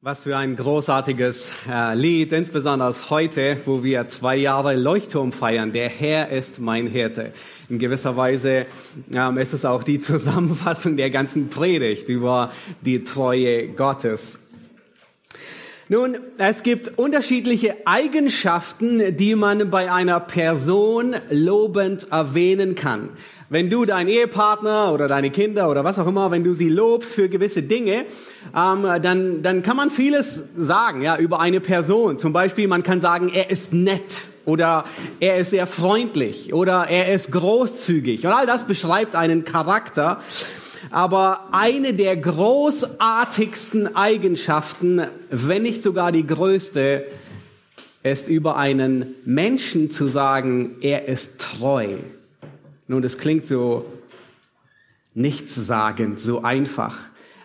Was für ein großartiges äh, Lied, insbesondere heute, wo wir zwei Jahre Leuchtturm feiern. Der Herr ist mein Hirte. In gewisser Weise ähm, ist es auch die Zusammenfassung der ganzen Predigt über die Treue Gottes. Nun, es gibt unterschiedliche Eigenschaften, die man bei einer Person lobend erwähnen kann. Wenn du deinen Ehepartner oder deine Kinder oder was auch immer, wenn du sie lobst für gewisse Dinge, ähm, dann, dann kann man vieles sagen ja, über eine Person. Zum Beispiel, man kann sagen, er ist nett oder er ist sehr freundlich oder er ist großzügig. Und all das beschreibt einen Charakter. Aber eine der großartigsten Eigenschaften, wenn nicht sogar die größte, ist über einen Menschen zu sagen, er ist treu. Nun, das klingt so nichtssagend, so einfach.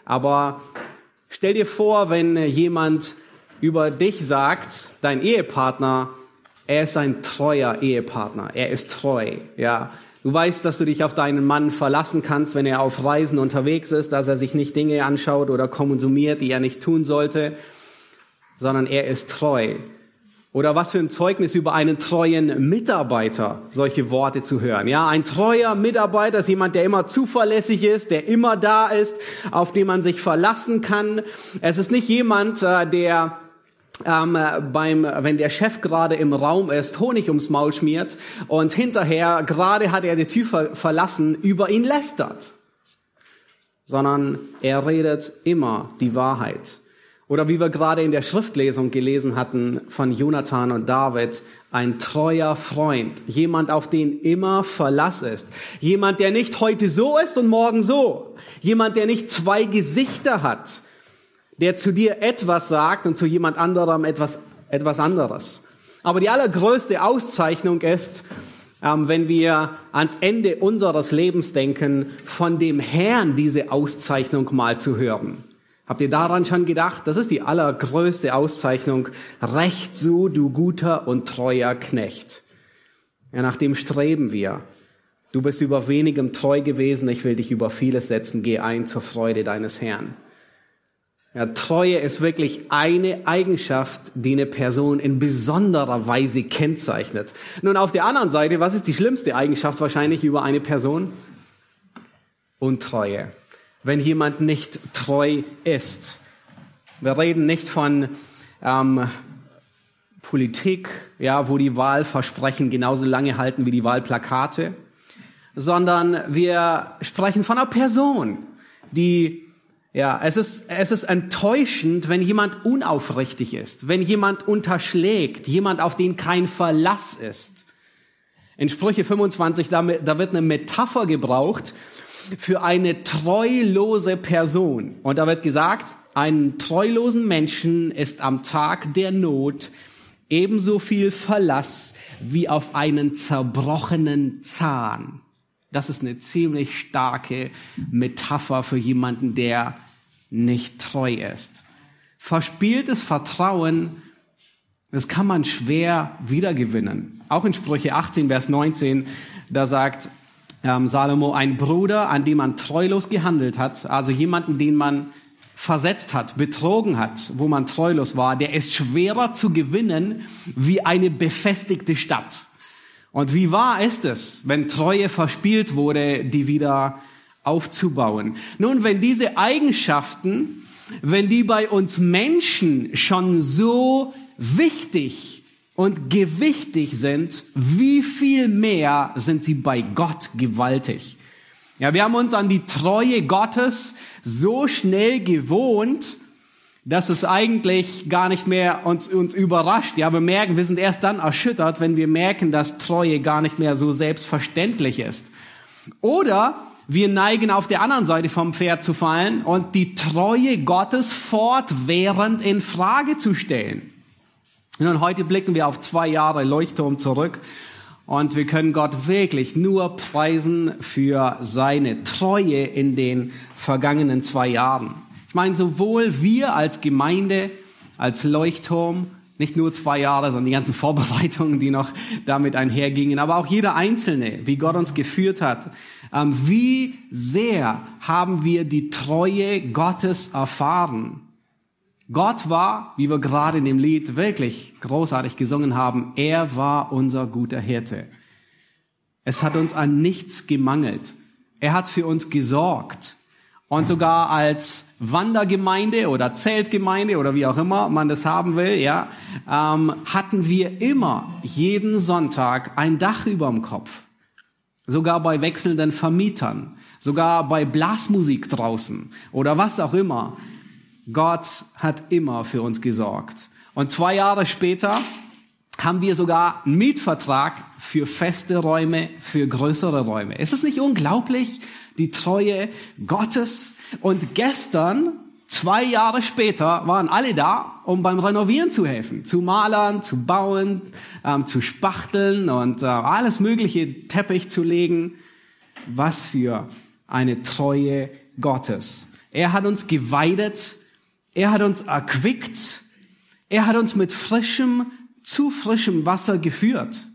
Aber stell dir vor, wenn jemand über dich sagt, dein Ehepartner, er ist ein treuer Ehepartner, er ist treu, ja. Du weißt, dass du dich auf deinen Mann verlassen kannst, wenn er auf Reisen unterwegs ist, dass er sich nicht Dinge anschaut oder konsumiert, die er nicht tun sollte, sondern er ist treu. Oder was für ein Zeugnis über einen treuen Mitarbeiter, solche Worte zu hören. Ja, ein treuer Mitarbeiter ist jemand, der immer zuverlässig ist, der immer da ist, auf den man sich verlassen kann. Es ist nicht jemand, äh, der ähm, beim, wenn der Chef gerade im Raum ist, Honig ums Maul schmiert und hinterher, gerade hat er die Tür verlassen, über ihn lästert. Sondern er redet immer die Wahrheit. Oder wie wir gerade in der Schriftlesung gelesen hatten von Jonathan und David, ein treuer Freund, jemand, auf den immer Verlass ist, jemand, der nicht heute so ist und morgen so, jemand, der nicht zwei Gesichter hat, der zu dir etwas sagt und zu jemand anderem etwas, etwas anderes. Aber die allergrößte Auszeichnung ist, ähm, wenn wir ans Ende unseres Lebens denken, von dem Herrn diese Auszeichnung mal zu hören. Habt ihr daran schon gedacht? Das ist die allergrößte Auszeichnung. Recht so, du guter und treuer Knecht. Ja, nach dem streben wir. Du bist über wenigem treu gewesen, ich will dich über vieles setzen, geh ein zur Freude deines Herrn. Ja, Treue ist wirklich eine Eigenschaft, die eine Person in besonderer Weise kennzeichnet. Nun, auf der anderen Seite, was ist die schlimmste Eigenschaft wahrscheinlich über eine Person? Untreue wenn jemand nicht treu ist. Wir reden nicht von ähm, Politik, ja, wo die Wahlversprechen genauso lange halten wie die Wahlplakate, sondern wir sprechen von einer Person, die ja, es ist, es ist enttäuschend, wenn jemand unaufrichtig ist, wenn jemand unterschlägt, jemand, auf den kein Verlass ist. In Sprüche 25, da, da wird eine Metapher gebraucht, für eine treulose Person. Und da wird gesagt, einen treulosen Menschen ist am Tag der Not ebenso viel Verlass wie auf einen zerbrochenen Zahn. Das ist eine ziemlich starke Metapher für jemanden, der nicht treu ist. Verspieltes Vertrauen, das kann man schwer wiedergewinnen. Auch in Sprüche 18, Vers 19, da sagt ähm, Salomo, ein Bruder, an dem man treulos gehandelt hat, also jemanden, den man versetzt hat, betrogen hat, wo man treulos war, der ist schwerer zu gewinnen wie eine befestigte Stadt. Und wie wahr ist es, wenn Treue verspielt wurde, die wieder aufzubauen? Nun, wenn diese Eigenschaften, wenn die bei uns Menschen schon so wichtig und gewichtig sind, wie viel mehr sind sie bei Gott gewaltig. Ja, wir haben uns an die Treue Gottes so schnell gewohnt, dass es eigentlich gar nicht mehr uns, uns überrascht. Ja, wir merken, wir sind erst dann erschüttert, wenn wir merken, dass Treue gar nicht mehr so selbstverständlich ist. Oder wir neigen auf der anderen Seite vom Pferd zu fallen und die Treue Gottes fortwährend in Frage zu stellen. Und heute blicken wir auf zwei Jahre Leuchtturm zurück und wir können Gott wirklich nur preisen für seine Treue in den vergangenen zwei Jahren. Ich meine, sowohl wir als Gemeinde, als Leuchtturm, nicht nur zwei Jahre, sondern die ganzen Vorbereitungen, die noch damit einhergingen, aber auch jeder Einzelne, wie Gott uns geführt hat. Ähm, wie sehr haben wir die Treue Gottes erfahren? Gott war, wie wir gerade in dem Lied wirklich großartig gesungen haben, er war unser guter Hirte. Es hat uns an nichts gemangelt. Er hat für uns gesorgt. Und sogar als Wandergemeinde oder Zeltgemeinde oder wie auch immer man das haben will, ja, ähm, hatten wir immer jeden Sonntag ein Dach über dem Kopf. Sogar bei wechselnden Vermietern, sogar bei Blasmusik draußen oder was auch immer. Gott hat immer für uns gesorgt. Und zwei Jahre später haben wir sogar einen Mietvertrag für feste Räume, für größere Räume. Ist es nicht unglaublich, die Treue Gottes? Und gestern, zwei Jahre später, waren alle da, um beim Renovieren zu helfen, zu malern, zu bauen, ähm, zu spachteln und äh, alles mögliche Teppich zu legen. Was für eine Treue Gottes. Er hat uns geweidet, er hat uns erquickt, er hat uns mit frischem zu frischem Wasser geführt.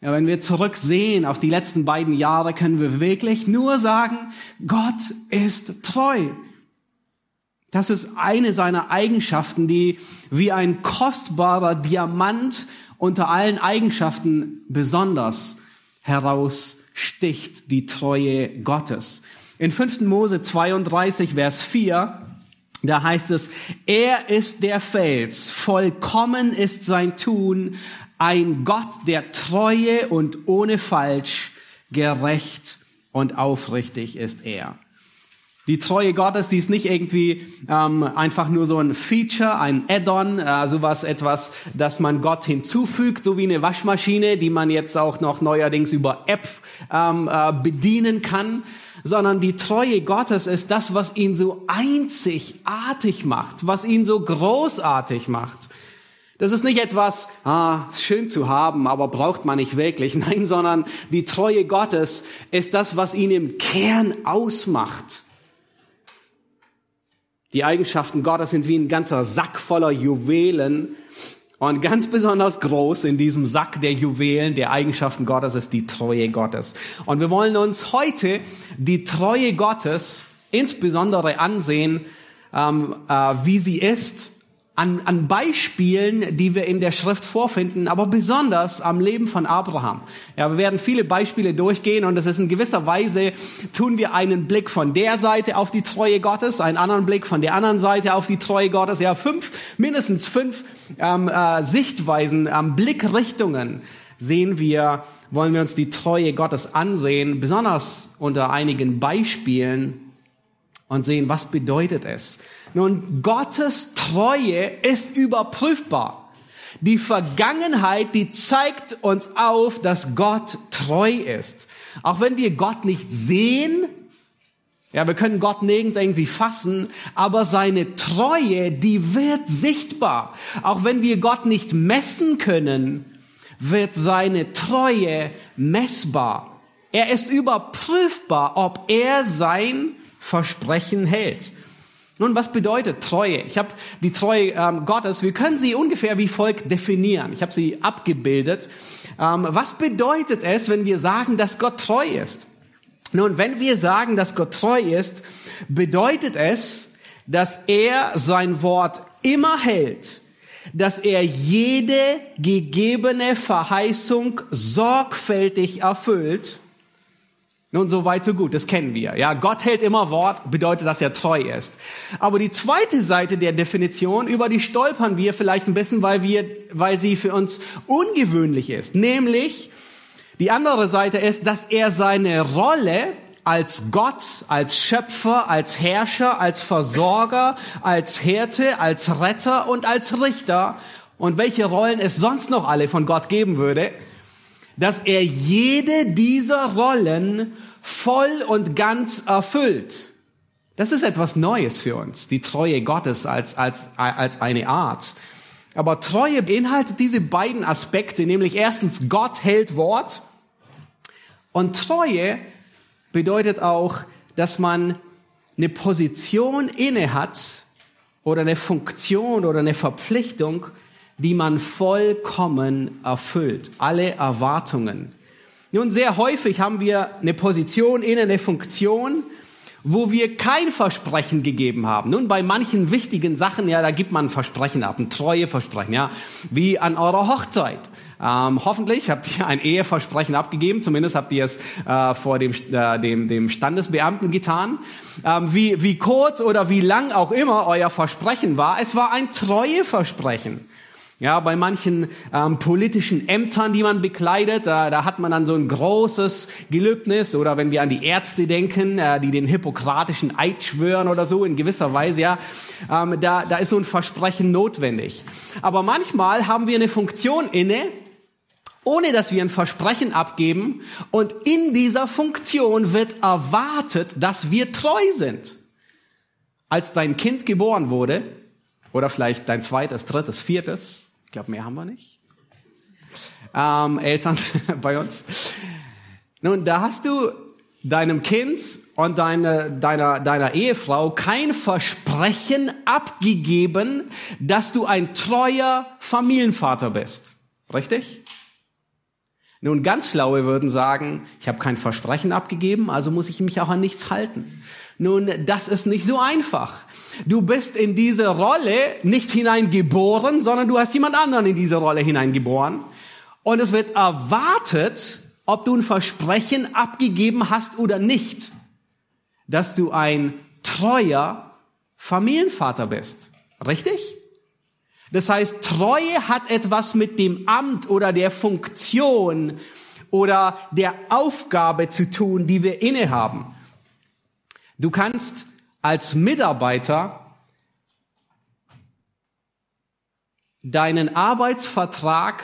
Ja, wenn wir zurücksehen auf die letzten beiden Jahre, können wir wirklich nur sagen, Gott ist treu. Das ist eine seiner Eigenschaften, die wie ein kostbarer Diamant unter allen Eigenschaften besonders heraussticht, die Treue Gottes. In 5. Mose 32, Vers 4 da heißt es, er ist der Fels, vollkommen ist sein Tun, ein Gott der Treue und ohne Falsch, gerecht und aufrichtig ist er. Die Treue Gottes, die ist nicht irgendwie ähm, einfach nur so ein Feature, ein Add-on, äh, sowas etwas, das man Gott hinzufügt, so wie eine Waschmaschine, die man jetzt auch noch neuerdings über App ähm, äh, bedienen kann, sondern die Treue Gottes ist das, was ihn so einzigartig macht, was ihn so großartig macht. Das ist nicht etwas, ah, schön zu haben, aber braucht man nicht wirklich. Nein, sondern die Treue Gottes ist das, was ihn im Kern ausmacht. Die Eigenschaften Gottes sind wie ein ganzer Sack voller Juwelen, und ganz besonders groß in diesem Sack der Juwelen der Eigenschaften Gottes ist die Treue Gottes. Und wir wollen uns heute die Treue Gottes insbesondere ansehen, ähm, äh, wie sie ist an, an Beispielen, die wir in der Schrift vorfinden, aber besonders am Leben von Abraham. Ja, wir werden viele Beispiele durchgehen und es ist in gewisser Weise, tun wir einen Blick von der Seite auf die Treue Gottes, einen anderen Blick von der anderen Seite auf die Treue Gottes. Ja, fünf, mindestens fünf ähm, äh, Sichtweisen, ähm, Blickrichtungen sehen wir, wollen wir uns die Treue Gottes ansehen, besonders unter einigen Beispielen und sehen, was bedeutet es, nun, Gottes Treue ist überprüfbar. Die Vergangenheit, die zeigt uns auf, dass Gott treu ist. Auch wenn wir Gott nicht sehen, ja, wir können Gott nirgends irgendwie fassen, aber seine Treue, die wird sichtbar. Auch wenn wir Gott nicht messen können, wird seine Treue messbar. Er ist überprüfbar, ob er sein Versprechen hält. Nun, was bedeutet Treue? Ich habe die Treue ähm, Gottes, wir können sie ungefähr wie folgt definieren. Ich habe sie abgebildet. Ähm, was bedeutet es, wenn wir sagen, dass Gott treu ist? Nun, wenn wir sagen, dass Gott treu ist, bedeutet es, dass er sein Wort immer hält, dass er jede gegebene Verheißung sorgfältig erfüllt nun, so weit, so gut, das kennen wir. Ja, Gott hält immer Wort, bedeutet, dass er treu ist. Aber die zweite Seite der Definition, über die stolpern wir vielleicht ein bisschen, weil wir, weil sie für uns ungewöhnlich ist. Nämlich, die andere Seite ist, dass er seine Rolle als Gott, als Schöpfer, als Herrscher, als Versorger, als Hirte, als Retter und als Richter und welche Rollen es sonst noch alle von Gott geben würde, dass er jede dieser Rollen voll und ganz erfüllt. Das ist etwas Neues für uns, die Treue Gottes als, als, als eine Art. Aber Treue beinhaltet diese beiden Aspekte, nämlich erstens, Gott hält Wort und Treue bedeutet auch, dass man eine Position inne hat oder eine Funktion oder eine Verpflichtung, die man vollkommen erfüllt. Alle Erwartungen nun, sehr häufig haben wir eine Position in eine Funktion wo wir kein Versprechen gegeben haben. Nun, bei manchen wichtigen Sachen, ja, da gibt man ein Versprechen ab, ein Treueversprechen, ja, wie an eurer Hochzeit. Ähm, hoffentlich habt ihr ein Eheversprechen abgegeben, zumindest habt ihr es äh, vor dem, äh, dem, dem Standesbeamten getan. Ähm, wie, wie kurz oder wie lang auch immer euer Versprechen war, es war ein Treueversprechen. Ja, bei manchen ähm, politischen Ämtern, die man bekleidet, da, da hat man dann so ein großes Gelübnis oder wenn wir an die Ärzte denken, äh, die den hippokratischen Eid schwören oder so in gewisser Weise, ja, ähm, da, da ist so ein Versprechen notwendig. Aber manchmal haben wir eine Funktion inne, ohne dass wir ein Versprechen abgeben und in dieser Funktion wird erwartet, dass wir treu sind. Als dein Kind geboren wurde, oder vielleicht dein zweites, drittes, viertes. Ich glaube, mehr haben wir nicht. Ähm, Eltern bei uns. Nun, da hast du deinem Kind und deine, deiner, deiner Ehefrau kein Versprechen abgegeben, dass du ein treuer Familienvater bist. Richtig? Nun, ganz Schlaue würden sagen, ich habe kein Versprechen abgegeben, also muss ich mich auch an nichts halten. Nun, das ist nicht so einfach. Du bist in diese Rolle nicht hineingeboren, sondern du hast jemand anderen in diese Rolle hineingeboren. Und es wird erwartet, ob du ein Versprechen abgegeben hast oder nicht, dass du ein treuer Familienvater bist. Richtig? Das heißt, Treue hat etwas mit dem Amt oder der Funktion oder der Aufgabe zu tun, die wir innehaben. Du kannst als Mitarbeiter deinen Arbeitsvertrag,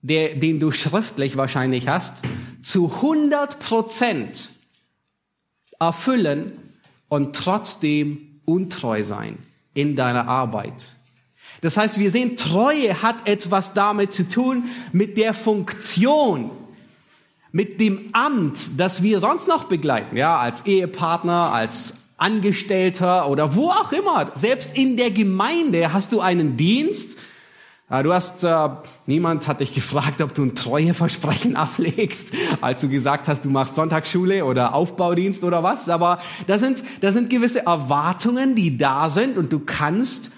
der, den du schriftlich wahrscheinlich hast, zu 100 Prozent erfüllen und trotzdem untreu sein in deiner Arbeit. Das heißt, wir sehen, Treue hat etwas damit zu tun mit der Funktion, mit dem Amt, das wir sonst noch begleiten, ja, als Ehepartner, als Angestellter oder wo auch immer. Selbst in der Gemeinde hast du einen Dienst. Du hast, äh, niemand hat dich gefragt, ob du ein Treueversprechen ablegst, als du gesagt hast, du machst Sonntagsschule oder Aufbaudienst oder was. Aber da sind, da sind gewisse Erwartungen, die da sind und du kannst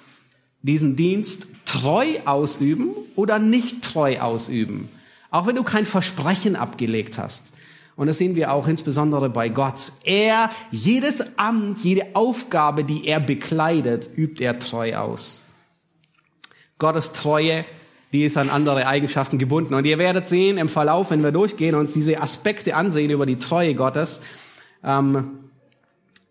diesen Dienst treu ausüben oder nicht treu ausüben. Auch wenn du kein Versprechen abgelegt hast. Und das sehen wir auch insbesondere bei Gott. Er, jedes Amt, jede Aufgabe, die er bekleidet, übt er treu aus. Gottes Treue, die ist an andere Eigenschaften gebunden. Und ihr werdet sehen im Verlauf, wenn wir durchgehen und uns diese Aspekte ansehen über die Treue Gottes, ähm,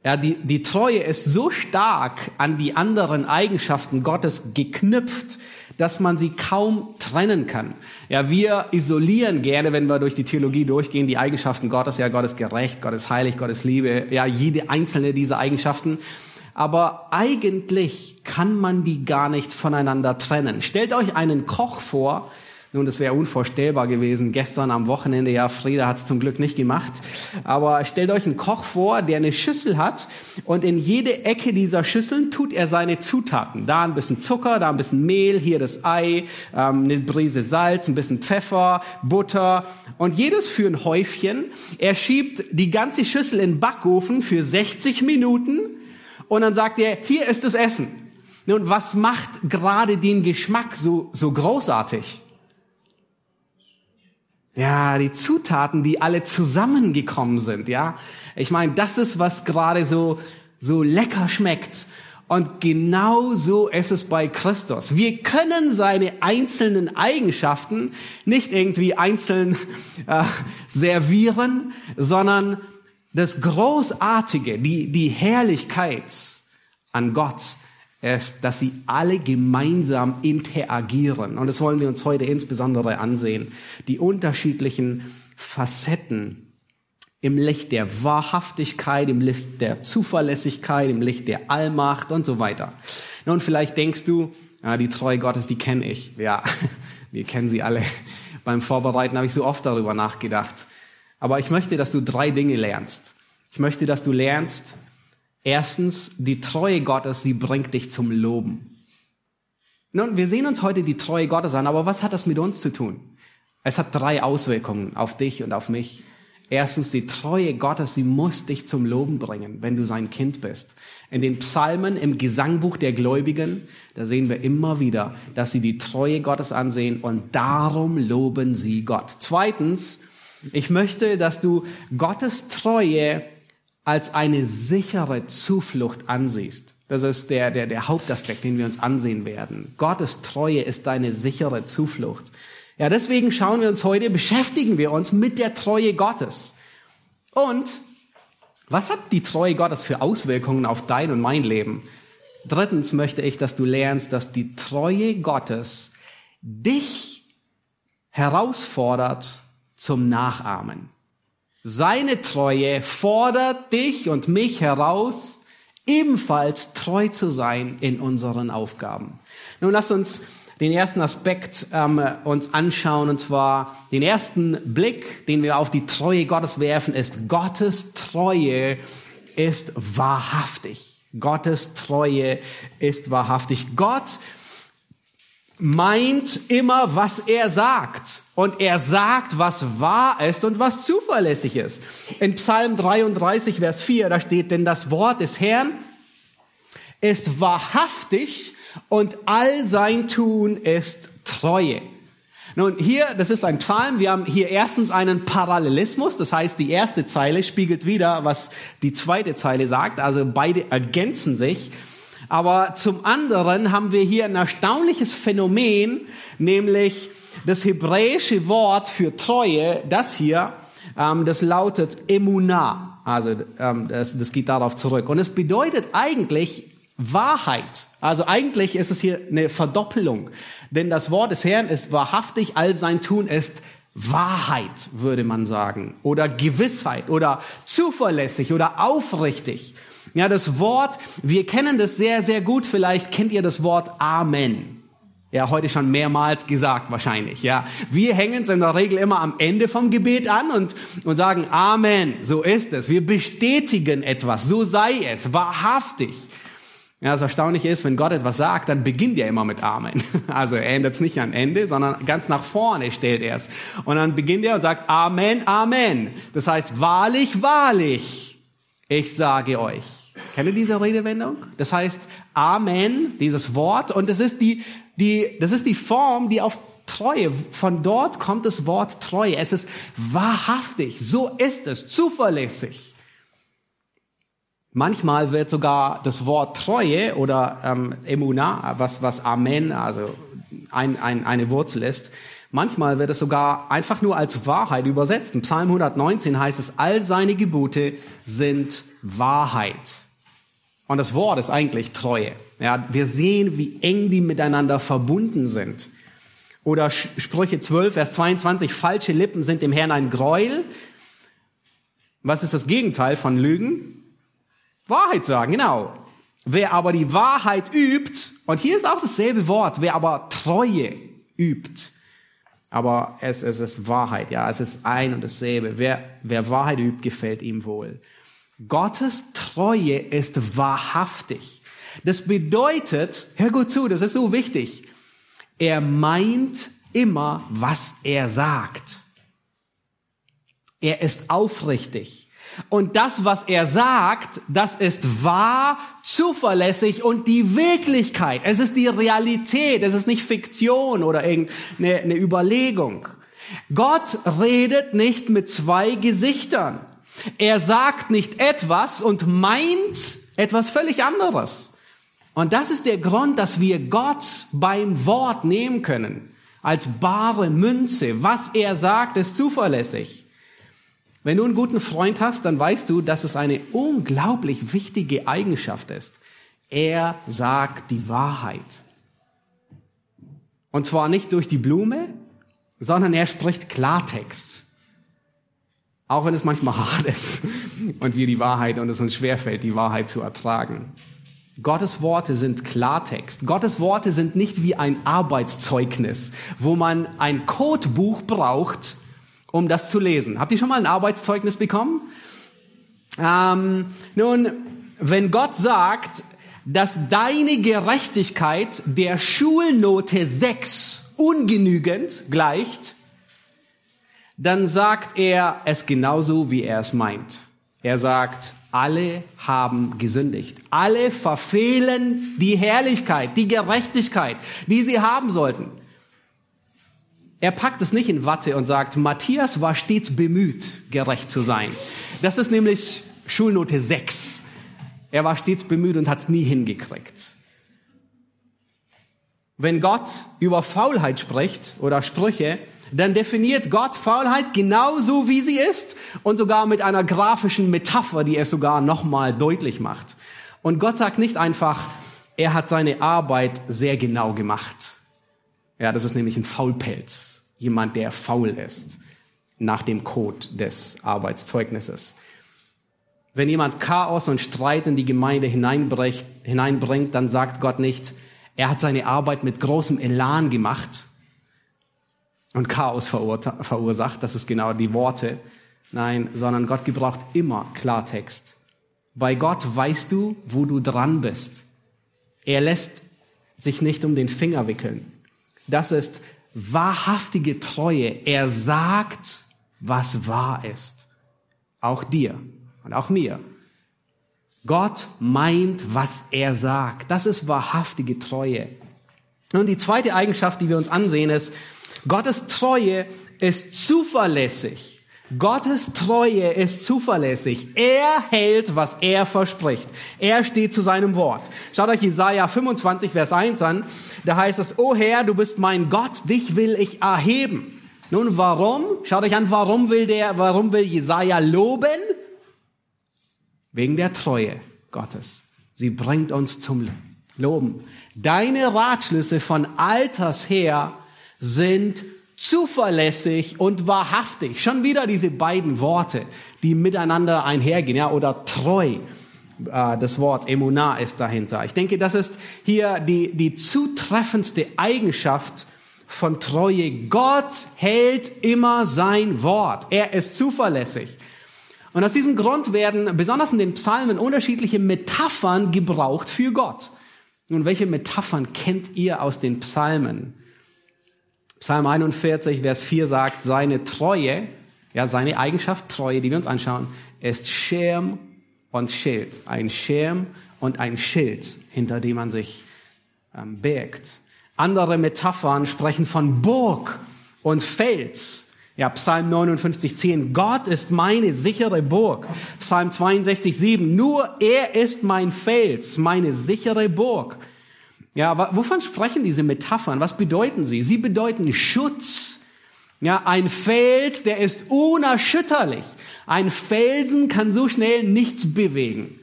ja, die, die Treue ist so stark an die anderen Eigenschaften Gottes geknüpft, dass man sie kaum trennen kann. Ja, wir isolieren gerne, wenn wir durch die Theologie durchgehen, die Eigenschaften Gottes. Ja, Gott ist gerecht, Gott ist heilig, Gott ist Liebe. Ja, jede einzelne dieser Eigenschaften. Aber eigentlich kann man die gar nicht voneinander trennen. Stellt euch einen Koch vor, nun, das wäre unvorstellbar gewesen. Gestern am Wochenende, ja, Frieda hat es zum Glück nicht gemacht. Aber stellt euch einen Koch vor, der eine Schüssel hat und in jede Ecke dieser Schüsseln tut er seine Zutaten. Da ein bisschen Zucker, da ein bisschen Mehl, hier das Ei, ähm, eine Brise Salz, ein bisschen Pfeffer, Butter und jedes für ein Häufchen. Er schiebt die ganze Schüssel in den Backofen für 60 Minuten und dann sagt er, hier ist das Essen. Nun, was macht gerade den Geschmack so, so großartig? Ja, die Zutaten, die alle zusammengekommen sind, ja. Ich meine, das ist, was gerade so, so lecker schmeckt. Und genau so ist es bei Christus. Wir können seine einzelnen Eigenschaften nicht irgendwie einzeln äh, servieren, sondern das Großartige, die, die Herrlichkeit an Gott ist, dass sie alle gemeinsam interagieren. Und das wollen wir uns heute insbesondere ansehen. Die unterschiedlichen Facetten im Licht der Wahrhaftigkeit, im Licht der Zuverlässigkeit, im Licht der Allmacht und so weiter. Nun, vielleicht denkst du, ja, die Treue Gottes, die kenne ich. Ja, wir kennen sie alle. Beim Vorbereiten habe ich so oft darüber nachgedacht. Aber ich möchte, dass du drei Dinge lernst. Ich möchte, dass du lernst, Erstens, die Treue Gottes, sie bringt dich zum Loben. Nun, wir sehen uns heute die Treue Gottes an, aber was hat das mit uns zu tun? Es hat drei Auswirkungen auf dich und auf mich. Erstens, die Treue Gottes, sie muss dich zum Loben bringen, wenn du sein Kind bist. In den Psalmen, im Gesangbuch der Gläubigen, da sehen wir immer wieder, dass sie die Treue Gottes ansehen und darum loben sie Gott. Zweitens, ich möchte, dass du Gottes Treue als eine sichere Zuflucht ansiehst. Das ist der, der, der Hauptaspekt, den wir uns ansehen werden. Gottes Treue ist deine sichere Zuflucht. Ja, deswegen schauen wir uns heute, beschäftigen wir uns mit der Treue Gottes. Und was hat die Treue Gottes für Auswirkungen auf dein und mein Leben? Drittens möchte ich, dass du lernst, dass die Treue Gottes dich herausfordert zum Nachahmen. Seine Treue fordert dich und mich heraus, ebenfalls treu zu sein in unseren Aufgaben. Nun lass uns den ersten Aspekt ähm, uns anschauen, und zwar den ersten Blick, den wir auf die Treue Gottes werfen, ist Gottes Treue ist wahrhaftig. Gottes Treue ist wahrhaftig. Gott meint immer, was er sagt. Und er sagt, was wahr ist und was zuverlässig ist. In Psalm 33, Vers 4, da steht, denn das Wort des Herrn ist wahrhaftig und all sein Tun ist Treue. Nun, hier, das ist ein Psalm. Wir haben hier erstens einen Parallelismus. Das heißt, die erste Zeile spiegelt wieder, was die zweite Zeile sagt. Also beide ergänzen sich. Aber zum anderen haben wir hier ein erstaunliches Phänomen, nämlich das hebräische Wort für Treue, das hier, ähm, das lautet Emunah. Also ähm, das, das geht darauf zurück. Und es bedeutet eigentlich Wahrheit. Also eigentlich ist es hier eine Verdoppelung. Denn das Wort des Herrn ist wahrhaftig, all sein Tun ist Wahrheit, würde man sagen. Oder Gewissheit oder zuverlässig oder aufrichtig. Ja, das Wort, wir kennen das sehr, sehr gut. Vielleicht kennt ihr das Wort Amen. Ja, heute schon mehrmals gesagt wahrscheinlich. Ja, wir hängen es in der Regel immer am Ende vom Gebet an und und sagen Amen. So ist es. Wir bestätigen etwas. So sei es. Wahrhaftig. Ja, das Erstaunliche ist, wenn Gott etwas sagt, dann beginnt er immer mit Amen. Also er ändert es nicht am Ende, sondern ganz nach vorne stellt er es. Und dann beginnt er und sagt Amen, Amen. Das heißt wahrlich, wahrlich. Ich sage euch. Kennt ihr diese Redewendung? Das heißt Amen, dieses Wort, und das ist die, die, das ist die Form, die auf Treue, von dort kommt das Wort Treue. Es ist wahrhaftig, so ist es, zuverlässig. Manchmal wird sogar das Wort Treue oder ähm, Emuna, was, was Amen, also ein, ein, eine Wurzel ist, manchmal wird es sogar einfach nur als Wahrheit übersetzt. In Psalm 119 heißt es, all seine Gebote sind Wahrheit. Und das Wort ist eigentlich Treue. Ja, wir sehen, wie eng die miteinander verbunden sind. Oder Sprüche 12, Vers 22, falsche Lippen sind dem Herrn ein Gräuel. Was ist das Gegenteil von Lügen? Wahrheit sagen, genau. Wer aber die Wahrheit übt, und hier ist auch dasselbe Wort, wer aber Treue übt, aber es, es ist Wahrheit, ja, es ist ein und dasselbe. Wer, wer Wahrheit übt, gefällt ihm wohl. Gottes Treue ist wahrhaftig. Das bedeutet, hör gut zu, das ist so wichtig. Er meint immer, was er sagt. Er ist aufrichtig. Und das, was er sagt, das ist wahr, zuverlässig und die Wirklichkeit. Es ist die Realität. Es ist nicht Fiktion oder irgendeine Überlegung. Gott redet nicht mit zwei Gesichtern. Er sagt nicht etwas und meint etwas völlig anderes. Und das ist der Grund, dass wir Gott beim Wort nehmen können, als bare Münze. Was er sagt, ist zuverlässig. Wenn du einen guten Freund hast, dann weißt du, dass es eine unglaublich wichtige Eigenschaft ist. Er sagt die Wahrheit. Und zwar nicht durch die Blume, sondern er spricht Klartext. Auch wenn es manchmal hart ist und wir die Wahrheit und es uns schwerfällt, die Wahrheit zu ertragen. Gottes Worte sind Klartext. Gottes Worte sind nicht wie ein Arbeitszeugnis, wo man ein Codebuch braucht, um das zu lesen. Habt ihr schon mal ein Arbeitszeugnis bekommen? Ähm, nun, wenn Gott sagt, dass deine Gerechtigkeit der Schulnote 6 ungenügend gleicht, dann sagt er es genauso, wie er es meint. Er sagt, alle haben gesündigt. Alle verfehlen die Herrlichkeit, die Gerechtigkeit, die sie haben sollten. Er packt es nicht in Watte und sagt, Matthias war stets bemüht, gerecht zu sein. Das ist nämlich Schulnote 6. Er war stets bemüht und hat es nie hingekriegt. Wenn Gott über Faulheit spricht oder Sprüche, dann definiert Gott Faulheit genauso, wie sie ist und sogar mit einer grafischen Metapher, die es sogar nochmal deutlich macht. Und Gott sagt nicht einfach, er hat seine Arbeit sehr genau gemacht. Ja, das ist nämlich ein Faulpelz. Jemand, der faul ist. Nach dem Code des Arbeitszeugnisses. Wenn jemand Chaos und Streit in die Gemeinde hineinbringt, dann sagt Gott nicht, er hat seine Arbeit mit großem Elan gemacht und Chaos verursacht. Das ist genau die Worte. Nein, sondern Gott gebraucht immer Klartext. Bei Gott weißt du, wo du dran bist. Er lässt sich nicht um den Finger wickeln. Das ist wahrhaftige Treue. Er sagt, was wahr ist. Auch dir und auch mir. Gott meint, was er sagt. Das ist wahrhaftige Treue. Und die zweite Eigenschaft, die wir uns ansehen, ist, Gottes Treue ist zuverlässig. Gottes Treue ist zuverlässig. Er hält, was er verspricht. Er steht zu seinem Wort. Schaut euch Jesaja 25, Vers 1 an. Da heißt es, O Herr, du bist mein Gott, dich will ich erheben. Nun, warum? Schaut euch an, warum will der, warum will Jesaja loben? Wegen der Treue Gottes. Sie bringt uns zum Loben. Deine Ratschlüsse von Alters her sind zuverlässig und wahrhaftig. Schon wieder diese beiden Worte, die miteinander einhergehen, ja, oder treu. Äh, das Wort Emunah ist dahinter. Ich denke, das ist hier die, die zutreffendste Eigenschaft von Treue. Gott hält immer sein Wort. Er ist zuverlässig. Und aus diesem Grund werden besonders in den Psalmen unterschiedliche Metaphern gebraucht für Gott. Nun, welche Metaphern kennt ihr aus den Psalmen? Psalm 41, Vers 4 sagt, seine Treue, ja, seine Eigenschaft Treue, die wir uns anschauen, ist Schirm und Schild. Ein Schirm und ein Schild, hinter dem man sich ähm, birgt. Andere Metaphern sprechen von Burg und Fels. Ja, Psalm 59, 10. Gott ist meine sichere Burg. Psalm 62, 7. Nur er ist mein Fels, meine sichere Burg. Ja, wovon sprechen diese Metaphern? Was bedeuten sie? Sie bedeuten Schutz. Ja, ein Fels, der ist unerschütterlich. Ein Felsen kann so schnell nichts bewegen.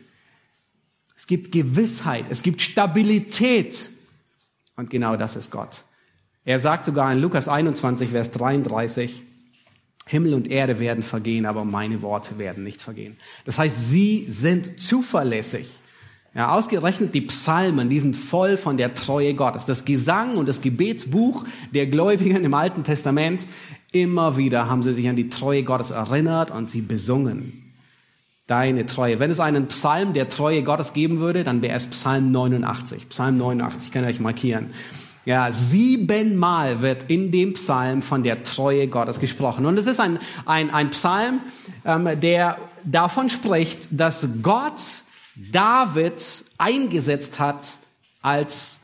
Es gibt Gewissheit, es gibt Stabilität. Und genau das ist Gott. Er sagt sogar in Lukas 21, Vers 33, Himmel und Erde werden vergehen, aber meine Worte werden nicht vergehen. Das heißt, sie sind zuverlässig. Ja, ausgerechnet die Psalmen, die sind voll von der Treue Gottes. Das Gesang und das Gebetsbuch der Gläubigen im Alten Testament, immer wieder haben sie sich an die Treue Gottes erinnert und sie besungen. Deine Treue. Wenn es einen Psalm der Treue Gottes geben würde, dann wäre es Psalm 89. Psalm 89, kann ich euch markieren. Ja, siebenmal wird in dem Psalm von der Treue Gottes gesprochen. Und es ist ein, ein, ein Psalm, ähm, der davon spricht, dass Gott David eingesetzt hat als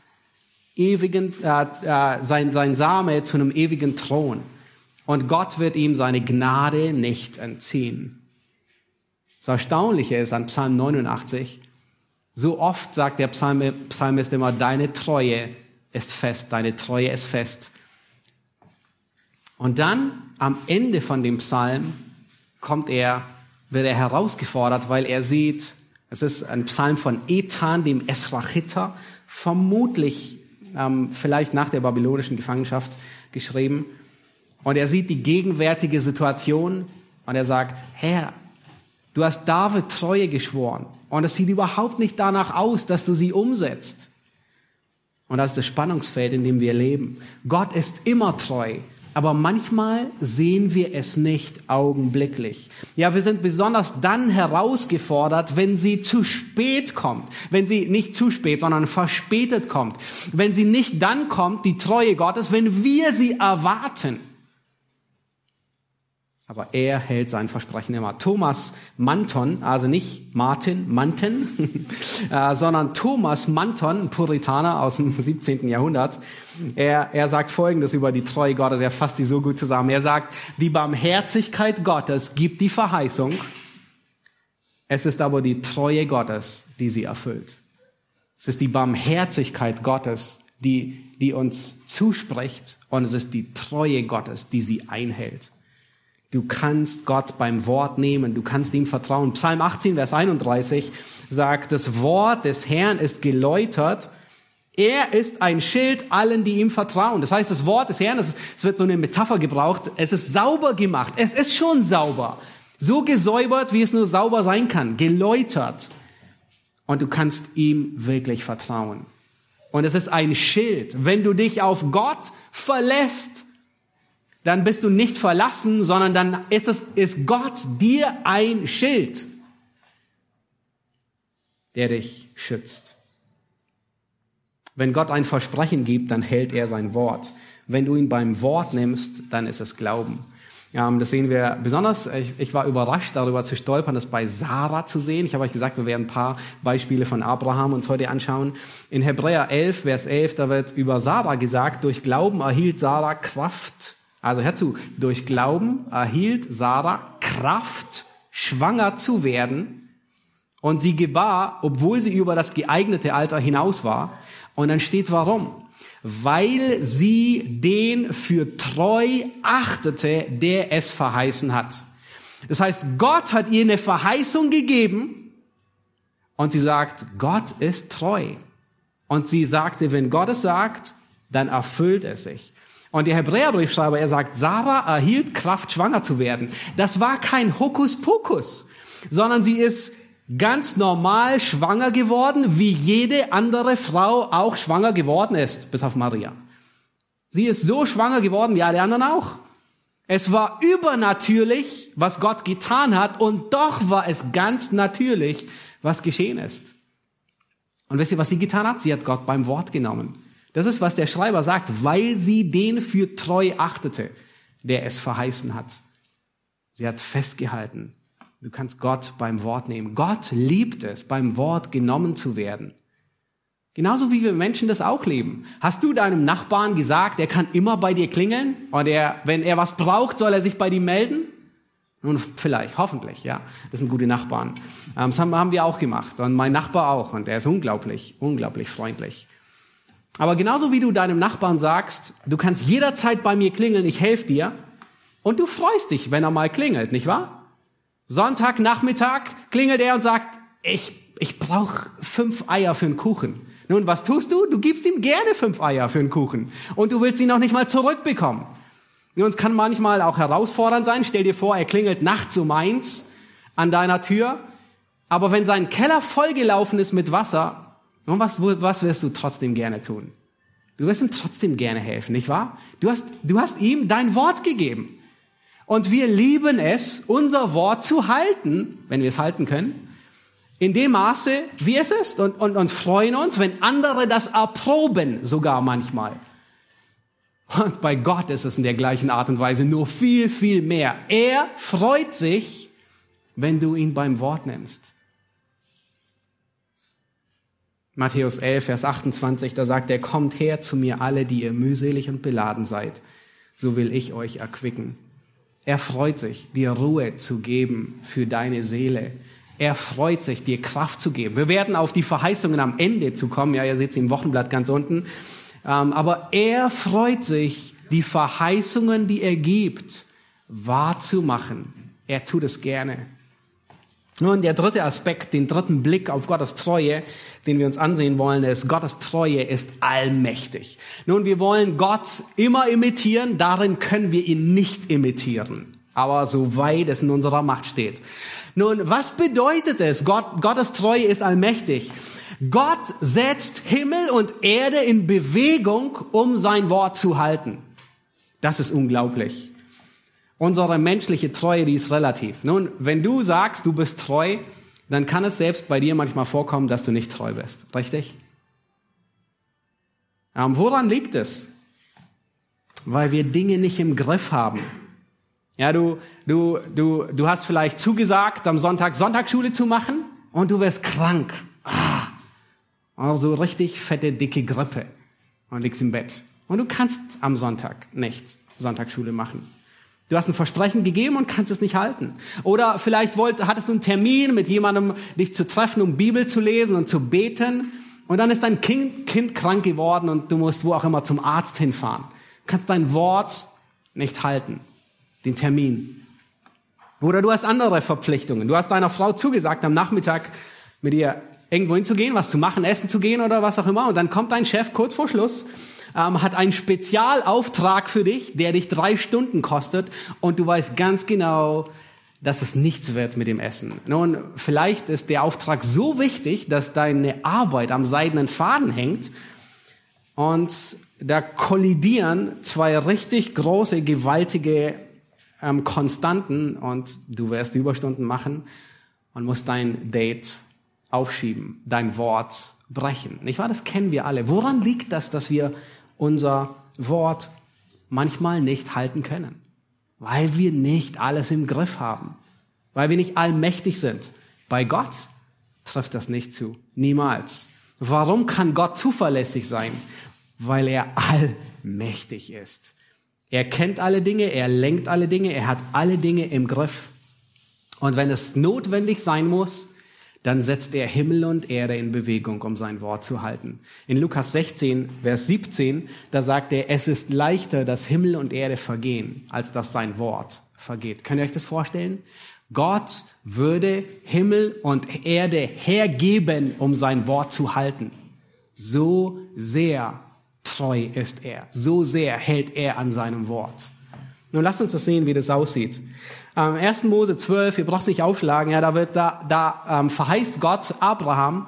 ewigen, äh, äh, sein, sein Same zu einem ewigen Thron. Und Gott wird ihm seine Gnade nicht entziehen. Das Erstaunliche ist an Psalm 89, so oft sagt der Psalmist immer, deine Treue ist fest, deine Treue ist fest. Und dann am Ende von dem Psalm kommt er, wird er herausgefordert, weil er sieht, es ist ein Psalm von Ethan, dem Esrachiter, vermutlich ähm, vielleicht nach der babylonischen Gefangenschaft geschrieben. Und er sieht die gegenwärtige Situation und er sagt, Herr, du hast David Treue geschworen und es sieht überhaupt nicht danach aus, dass du sie umsetzt. Und das ist das Spannungsfeld, in dem wir leben. Gott ist immer treu. Aber manchmal sehen wir es nicht augenblicklich. Ja, wir sind besonders dann herausgefordert, wenn sie zu spät kommt. Wenn sie nicht zu spät, sondern verspätet kommt. Wenn sie nicht dann kommt, die Treue Gottes, wenn wir sie erwarten. Aber er hält sein Versprechen immer. Thomas Manton, also nicht Martin Manton, äh, sondern Thomas Manton, Puritaner aus dem 17. Jahrhundert, er, er sagt Folgendes über die Treue Gottes, er fasst sie so gut zusammen. Er sagt, die Barmherzigkeit Gottes gibt die Verheißung, es ist aber die Treue Gottes, die sie erfüllt. Es ist die Barmherzigkeit Gottes, die, die uns zuspricht und es ist die Treue Gottes, die sie einhält. Du kannst Gott beim Wort nehmen, du kannst ihm vertrauen. Psalm 18, Vers 31 sagt, das Wort des Herrn ist geläutert. Er ist ein Schild allen, die ihm vertrauen. Das heißt, das Wort des Herrn, es wird so eine Metapher gebraucht, es ist sauber gemacht. Es ist schon sauber. So gesäubert, wie es nur sauber sein kann. Geläutert. Und du kannst ihm wirklich vertrauen. Und es ist ein Schild. Wenn du dich auf Gott verlässt, dann bist du nicht verlassen, sondern dann ist es, ist Gott dir ein Schild, der dich schützt. Wenn Gott ein Versprechen gibt, dann hält er sein Wort. Wenn du ihn beim Wort nimmst, dann ist es Glauben. Ja, das sehen wir besonders. Ich, ich, war überrascht, darüber zu stolpern, das bei Sarah zu sehen. Ich habe euch gesagt, wir werden ein paar Beispiele von Abraham uns heute anschauen. In Hebräer 11, Vers 11, da wird über Sarah gesagt, durch Glauben erhielt Sarah Kraft also hör zu, durch Glauben erhielt Sarah Kraft, schwanger zu werden. Und sie gebar, obwohl sie über das geeignete Alter hinaus war. Und dann steht warum? Weil sie den für treu achtete, der es verheißen hat. Das heißt, Gott hat ihr eine Verheißung gegeben und sie sagt, Gott ist treu. Und sie sagte, wenn Gott es sagt, dann erfüllt es sich. Und der Hebräerbriefschreiber, er sagt, Sarah erhielt Kraft, schwanger zu werden. Das war kein Hokuspokus, sondern sie ist ganz normal schwanger geworden, wie jede andere Frau auch schwanger geworden ist, bis auf Maria. Sie ist so schwanger geworden wie alle anderen auch. Es war übernatürlich, was Gott getan hat, und doch war es ganz natürlich, was geschehen ist. Und wisst ihr, was sie getan hat? Sie hat Gott beim Wort genommen. Das ist, was der Schreiber sagt, weil sie den für treu achtete, der es verheißen hat. Sie hat festgehalten. Du kannst Gott beim Wort nehmen. Gott liebt es, beim Wort genommen zu werden. Genauso wie wir Menschen das auch leben. Hast du deinem Nachbarn gesagt, er kann immer bei dir klingeln? Oder er, wenn er was braucht, soll er sich bei dir melden? Nun, vielleicht, hoffentlich, ja. Das sind gute Nachbarn. Ähm, das haben wir auch gemacht. Und mein Nachbar auch. Und er ist unglaublich, unglaublich freundlich. Aber genauso wie du deinem Nachbarn sagst, du kannst jederzeit bei mir klingeln, ich helfe dir. Und du freust dich, wenn er mal klingelt, nicht wahr? Sonntagnachmittag klingelt er und sagt, ich, ich brauche fünf Eier für einen Kuchen. Nun, was tust du? Du gibst ihm gerne fünf Eier für einen Kuchen. Und du willst ihn noch nicht mal zurückbekommen. Nun, es kann manchmal auch herausfordernd sein. Stell dir vor, er klingelt nachts um eins an deiner Tür. Aber wenn sein Keller vollgelaufen ist mit Wasser, und was, was wirst du trotzdem gerne tun? Du wirst ihm trotzdem gerne helfen, nicht wahr? Du hast, du hast ihm dein Wort gegeben. Und wir lieben es, unser Wort zu halten, wenn wir es halten können, in dem Maße, wie es ist und, und, und freuen uns, wenn andere das erproben, sogar manchmal. Und bei Gott ist es in der gleichen Art und Weise nur viel, viel mehr. Er freut sich, wenn du ihn beim Wort nimmst. Matthäus 11, Vers 28, da sagt er, kommt her zu mir alle, die ihr mühselig und beladen seid, so will ich euch erquicken. Er freut sich, dir Ruhe zu geben für deine Seele. Er freut sich, dir Kraft zu geben. Wir werden auf die Verheißungen am Ende zu kommen. Ja, ihr seht sie im Wochenblatt ganz unten. Ähm, aber er freut sich, die Verheißungen, die er gibt, wahrzumachen. Er tut es gerne. Nun, der dritte Aspekt, den dritten Blick auf Gottes Treue, den wir uns ansehen wollen, ist, Gottes Treue ist allmächtig. Nun, wir wollen Gott immer imitieren, darin können wir ihn nicht imitieren. Aber soweit es in unserer Macht steht. Nun, was bedeutet es? Gott, Gottes Treue ist allmächtig. Gott setzt Himmel und Erde in Bewegung, um sein Wort zu halten. Das ist unglaublich. Unsere menschliche Treue, die ist relativ. Nun, wenn du sagst, du bist treu, dann kann es selbst bei dir manchmal vorkommen, dass du nicht treu bist. Richtig? Ähm, woran liegt es? Weil wir Dinge nicht im Griff haben. Ja, du, du, du, du hast vielleicht zugesagt, am Sonntag Sonntagsschule zu machen und du wirst krank. Ah, also richtig fette, dicke Grippe und liegst im Bett. Und du kannst am Sonntag nicht Sonntagsschule machen. Du hast ein Versprechen gegeben und kannst es nicht halten. Oder vielleicht wollt, hattest du einen Termin mit jemandem, dich zu treffen, um Bibel zu lesen und zu beten. Und dann ist dein kind, kind krank geworden und du musst wo auch immer zum Arzt hinfahren. Du kannst dein Wort nicht halten, den Termin. Oder du hast andere Verpflichtungen. Du hast deiner Frau zugesagt, am Nachmittag mit ihr irgendwo hinzugehen, was zu machen, essen zu gehen oder was auch immer. Und dann kommt dein Chef kurz vor Schluss ähm, hat einen Spezialauftrag für dich, der dich drei Stunden kostet und du weißt ganz genau, dass es nichts wird mit dem Essen. Nun, vielleicht ist der Auftrag so wichtig, dass deine Arbeit am seidenen Faden hängt und da kollidieren zwei richtig große, gewaltige ähm, Konstanten und du wirst Überstunden machen und musst dein Date aufschieben, dein Wort brechen. Nicht wahr? Das kennen wir alle. Woran liegt das, dass wir unser Wort manchmal nicht halten können, weil wir nicht alles im Griff haben, weil wir nicht allmächtig sind. Bei Gott trifft das nicht zu, niemals. Warum kann Gott zuverlässig sein? Weil er allmächtig ist. Er kennt alle Dinge, er lenkt alle Dinge, er hat alle Dinge im Griff. Und wenn es notwendig sein muss, dann setzt er Himmel und Erde in Bewegung, um sein Wort zu halten. In Lukas 16, Vers 17, da sagt er, es ist leichter, dass Himmel und Erde vergehen, als dass sein Wort vergeht. Könnt ihr euch das vorstellen? Gott würde Himmel und Erde hergeben, um sein Wort zu halten. So sehr treu ist er. So sehr hält er an seinem Wort. Nun lasst uns das sehen, wie das aussieht. Ähm, 1. Mose 12, ihr braucht es nicht aufschlagen, ja, da wird da, da ähm, verheißt Gott Abraham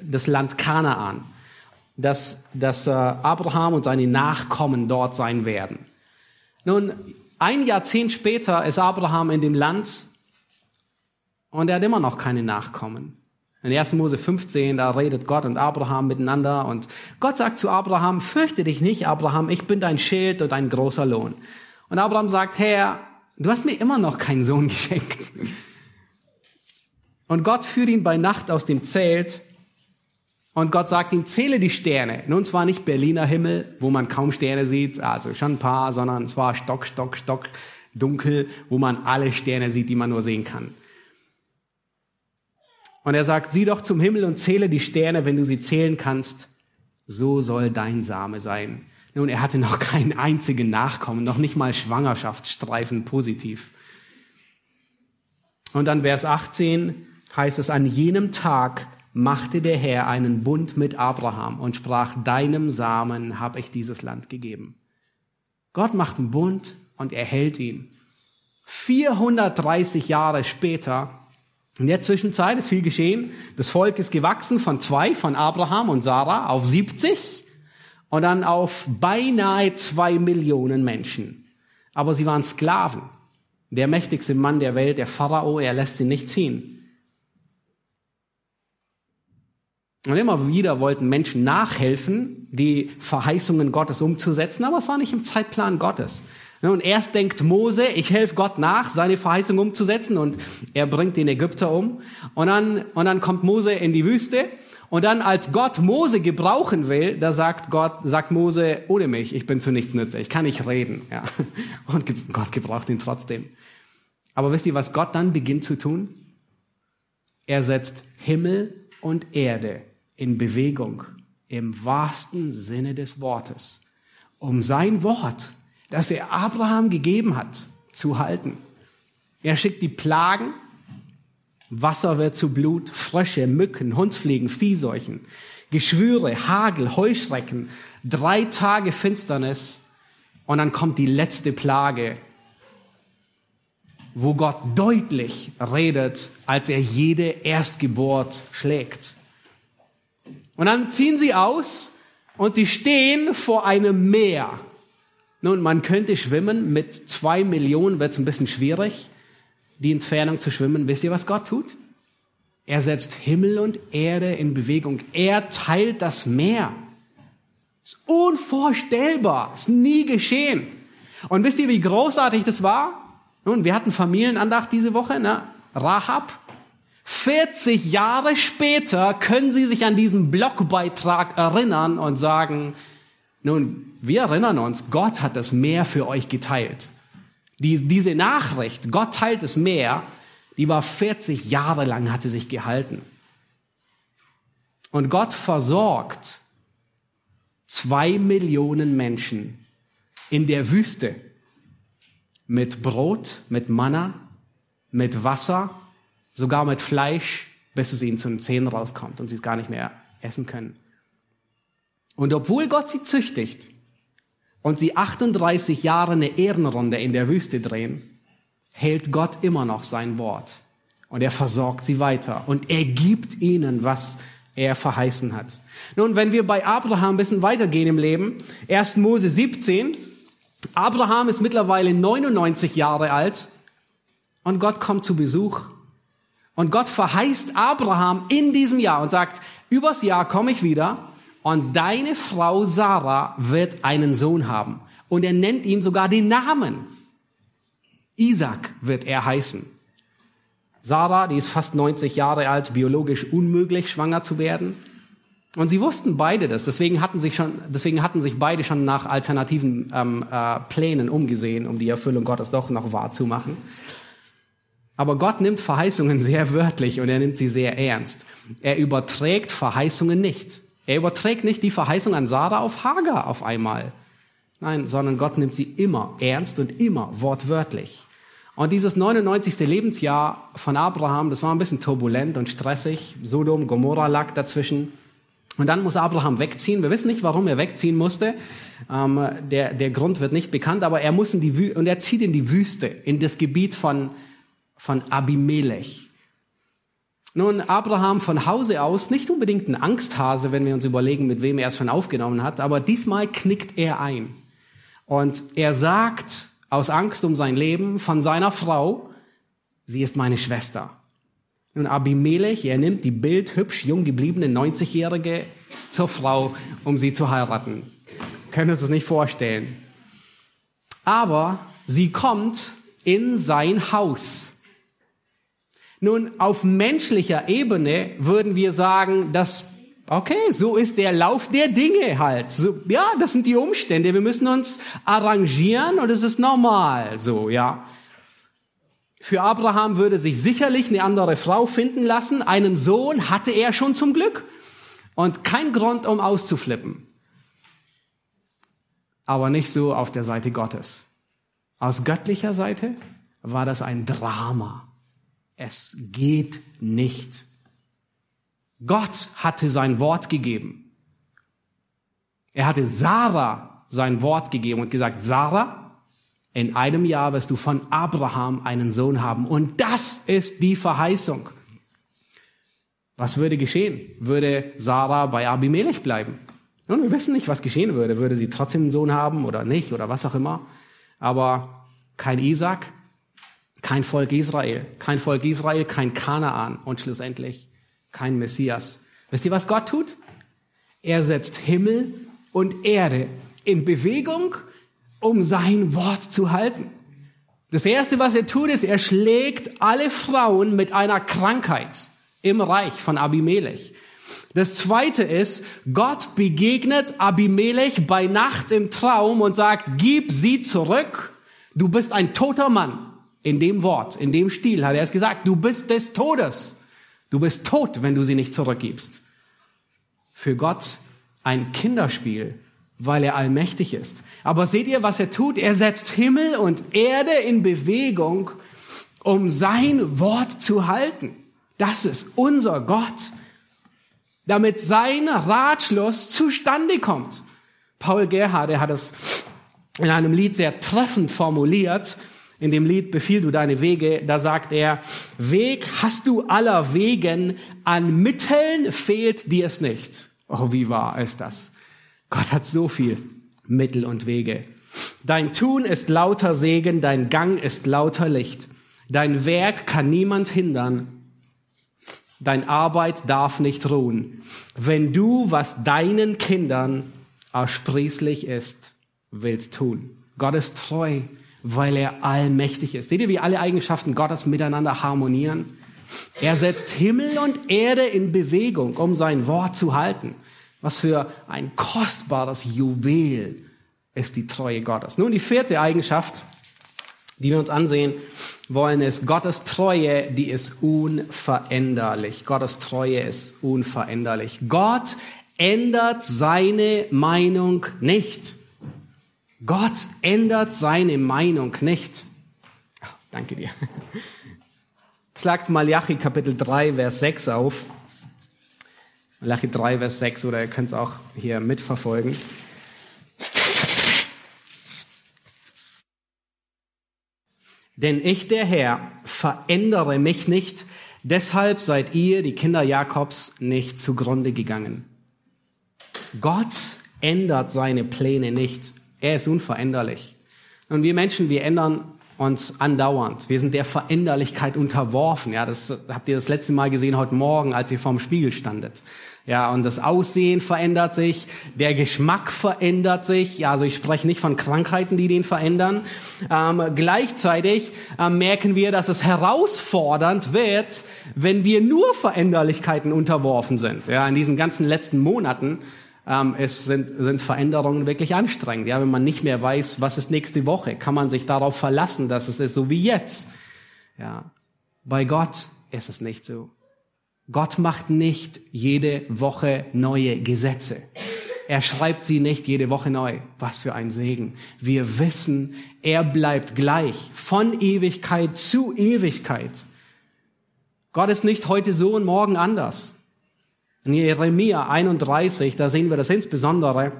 das Land Kanaan, dass, dass äh, Abraham und seine Nachkommen dort sein werden. Nun, ein Jahrzehnt später ist Abraham in dem Land und er hat immer noch keine Nachkommen. In 1. Mose 15, da redet Gott und Abraham miteinander und Gott sagt zu Abraham, fürchte dich nicht, Abraham, ich bin dein Schild und dein großer Lohn. Und Abraham sagt, Herr, du hast mir immer noch keinen Sohn geschenkt. Und Gott führt ihn bei Nacht aus dem Zelt und Gott sagt ihm, zähle die Sterne. Nun zwar nicht Berliner Himmel, wo man kaum Sterne sieht, also schon ein paar, sondern zwar stock, stock, stock dunkel, wo man alle Sterne sieht, die man nur sehen kann. Und er sagt, sieh doch zum Himmel und zähle die Sterne, wenn du sie zählen kannst. So soll dein Same sein. Nun, er hatte noch keinen einzigen Nachkommen, noch nicht mal Schwangerschaftsstreifen positiv. Und dann Vers 18 heißt es, an jenem Tag machte der Herr einen Bund mit Abraham und sprach, deinem Samen habe ich dieses Land gegeben. Gott macht einen Bund und er hält ihn. 430 Jahre später, in der Zwischenzeit ist viel geschehen. Das Volk ist gewachsen von zwei, von Abraham und Sarah, auf 70 und dann auf beinahe zwei Millionen Menschen. Aber sie waren Sklaven. Der mächtigste Mann der Welt, der Pharao, er lässt sie nicht ziehen. Und immer wieder wollten Menschen nachhelfen, die Verheißungen Gottes umzusetzen, aber es war nicht im Zeitplan Gottes. Und erst denkt Mose, ich helfe Gott nach, seine Verheißung umzusetzen und er bringt den Ägypter um. Und dann, und dann kommt Mose in die Wüste und dann, als Gott Mose gebrauchen will, da sagt Gott, sagt Mose, ohne mich, ich bin zu nichts nütze, ich kann nicht reden. Ja. Und Gott gebraucht ihn trotzdem. Aber wisst ihr, was Gott dann beginnt zu tun? Er setzt Himmel und Erde in Bewegung, im wahrsten Sinne des Wortes, um sein Wort, das er Abraham gegeben hat, zu halten. Er schickt die Plagen, Wasser wird zu Blut, Frösche, Mücken, Hundsfliegen, Viehseuchen, Geschwüre, Hagel, Heuschrecken, drei Tage Finsternis und dann kommt die letzte Plage, wo Gott deutlich redet, als er jede Erstgeburt schlägt. Und dann ziehen sie aus und sie stehen vor einem Meer. Nun, man könnte schwimmen, mit zwei Millionen wird es ein bisschen schwierig die Entfernung zu schwimmen. Wisst ihr, was Gott tut? Er setzt Himmel und Erde in Bewegung. Er teilt das Meer. Ist unvorstellbar. Ist nie geschehen. Und wisst ihr, wie großartig das war? Nun, wir hatten Familienandacht diese Woche, ne? Rahab. 40 Jahre später können Sie sich an diesen Blogbeitrag erinnern und sagen, nun, wir erinnern uns, Gott hat das Meer für euch geteilt. Die, diese Nachricht, Gott teilt das Meer, die war 40 Jahre lang, hatte sich gehalten. Und Gott versorgt zwei Millionen Menschen in der Wüste mit Brot, mit Manna, mit Wasser, sogar mit Fleisch, bis es ihnen zu den Zähnen rauskommt und sie es gar nicht mehr essen können. Und obwohl Gott sie züchtigt und sie 38 Jahre eine Ehrenrunde in der Wüste drehen, hält Gott immer noch sein Wort. Und er versorgt sie weiter. Und er gibt ihnen, was er verheißen hat. Nun, wenn wir bei Abraham ein bisschen weitergehen im Leben, 1. Mose 17, Abraham ist mittlerweile 99 Jahre alt und Gott kommt zu Besuch. Und Gott verheißt Abraham in diesem Jahr und sagt, übers Jahr komme ich wieder und deine Frau Sarah wird einen Sohn haben. Und er nennt ihm sogar den Namen. Isaac wird er heißen. Sarah, die ist fast 90 Jahre alt, biologisch unmöglich, schwanger zu werden. Und sie wussten beide das. Deswegen hatten sich schon, deswegen hatten sich beide schon nach alternativen ähm, äh, Plänen umgesehen, um die Erfüllung Gottes doch noch wahrzumachen. Aber Gott nimmt Verheißungen sehr wörtlich und er nimmt sie sehr ernst. Er überträgt Verheißungen nicht. Er überträgt nicht die Verheißung an Sarah auf Hagar auf einmal. Nein, sondern Gott nimmt sie immer ernst und immer wortwörtlich. Und dieses 99. Lebensjahr von Abraham, das war ein bisschen turbulent und stressig. Sodom, Gomorra lag dazwischen. Und dann muss Abraham wegziehen. Wir wissen nicht, warum er wegziehen musste. Ähm, der, der Grund wird nicht bekannt, aber er muss in die Wü und er zieht in die Wüste, in das Gebiet von, von Abimelech. Nun, Abraham von Hause aus nicht unbedingt ein Angsthase, wenn wir uns überlegen, mit wem er es schon aufgenommen hat, aber diesmal knickt er ein. Und er sagt aus Angst um sein Leben von seiner Frau, sie ist meine Schwester. Nun, Abimelech, er nimmt die bildhübsch jung gebliebene 90-Jährige zur Frau, um sie zu heiraten. Können uns das nicht vorstellen. Aber sie kommt in sein Haus. Nun, auf menschlicher Ebene würden wir sagen, dass, okay, so ist der Lauf der Dinge halt. So, ja, das sind die Umstände. Wir müssen uns arrangieren und es ist normal, so, ja. Für Abraham würde sich sicherlich eine andere Frau finden lassen. Einen Sohn hatte er schon zum Glück. Und kein Grund, um auszuflippen. Aber nicht so auf der Seite Gottes. Aus göttlicher Seite war das ein Drama. Es geht nicht. Gott hatte sein Wort gegeben. Er hatte Sarah sein Wort gegeben und gesagt, Sarah, in einem Jahr wirst du von Abraham einen Sohn haben. Und das ist die Verheißung. Was würde geschehen? Würde Sarah bei Abimelech bleiben? Nun, wir wissen nicht, was geschehen würde. Würde sie trotzdem einen Sohn haben oder nicht oder was auch immer. Aber kein Isaac, kein Volk Israel, kein Volk Israel, kein Kanaan und schlussendlich kein Messias. Wisst ihr, was Gott tut? Er setzt Himmel und Erde in Bewegung, um sein Wort zu halten. Das erste, was er tut, ist, er schlägt alle Frauen mit einer Krankheit im Reich von Abimelech. Das zweite ist, Gott begegnet Abimelech bei Nacht im Traum und sagt, gib sie zurück, du bist ein toter Mann. In dem Wort, in dem Stil hat er es gesagt, du bist des Todes. Du bist tot, wenn du sie nicht zurückgibst. Für Gott ein Kinderspiel, weil er allmächtig ist. Aber seht ihr, was er tut? Er setzt Himmel und Erde in Bewegung, um sein Wort zu halten. Das ist unser Gott, damit sein Ratschluss zustande kommt. Paul Gerhard, er hat es in einem Lied sehr treffend formuliert in dem Lied Befiehl du deine Wege, da sagt er, Weg hast du aller Wegen, an Mitteln fehlt dir es nicht. Oh, wie wahr ist das? Gott hat so viel Mittel und Wege. Dein Tun ist lauter Segen, dein Gang ist lauter Licht. Dein Werk kann niemand hindern. Dein Arbeit darf nicht ruhen. Wenn du, was deinen Kindern ersprießlich ist, willst tun. Gott ist treu, weil er allmächtig ist. Seht ihr, wie alle Eigenschaften Gottes miteinander harmonieren? Er setzt Himmel und Erde in Bewegung, um sein Wort zu halten. Was für ein kostbares Juwel ist die Treue Gottes. Nun, die vierte Eigenschaft, die wir uns ansehen wollen, ist Gottes Treue, die ist unveränderlich. Gottes Treue ist unveränderlich. Gott ändert seine Meinung nicht. Gott ändert seine Meinung nicht. Oh, danke dir. Schlagt Malachi Kapitel 3, Vers 6 auf. Malachi 3, Vers 6, oder ihr könnt es auch hier mitverfolgen. Denn ich, der Herr, verändere mich nicht, deshalb seid ihr, die Kinder Jakobs, nicht zugrunde gegangen. Gott ändert seine Pläne nicht. Er ist unveränderlich. Und wir Menschen, wir ändern uns andauernd. Wir sind der Veränderlichkeit unterworfen. Ja, das habt ihr das letzte Mal gesehen heute Morgen, als ihr vorm Spiegel standet. Ja, und das Aussehen verändert sich, der Geschmack verändert sich. Ja, also ich spreche nicht von Krankheiten, die den verändern. Ähm, gleichzeitig äh, merken wir, dass es herausfordernd wird, wenn wir nur Veränderlichkeiten unterworfen sind. Ja, in diesen ganzen letzten Monaten ähm, es sind, sind Veränderungen wirklich anstrengend. Ja, wenn man nicht mehr weiß, was ist nächste Woche, kann man sich darauf verlassen, dass es ist so wie jetzt. Ja, bei Gott ist es nicht so. Gott macht nicht jede Woche neue Gesetze. Er schreibt sie nicht jede Woche neu. Was für ein Segen. Wir wissen, er bleibt gleich von Ewigkeit zu Ewigkeit. Gott ist nicht heute so und morgen anders. In Jeremia 31, da sehen wir das insbesondere.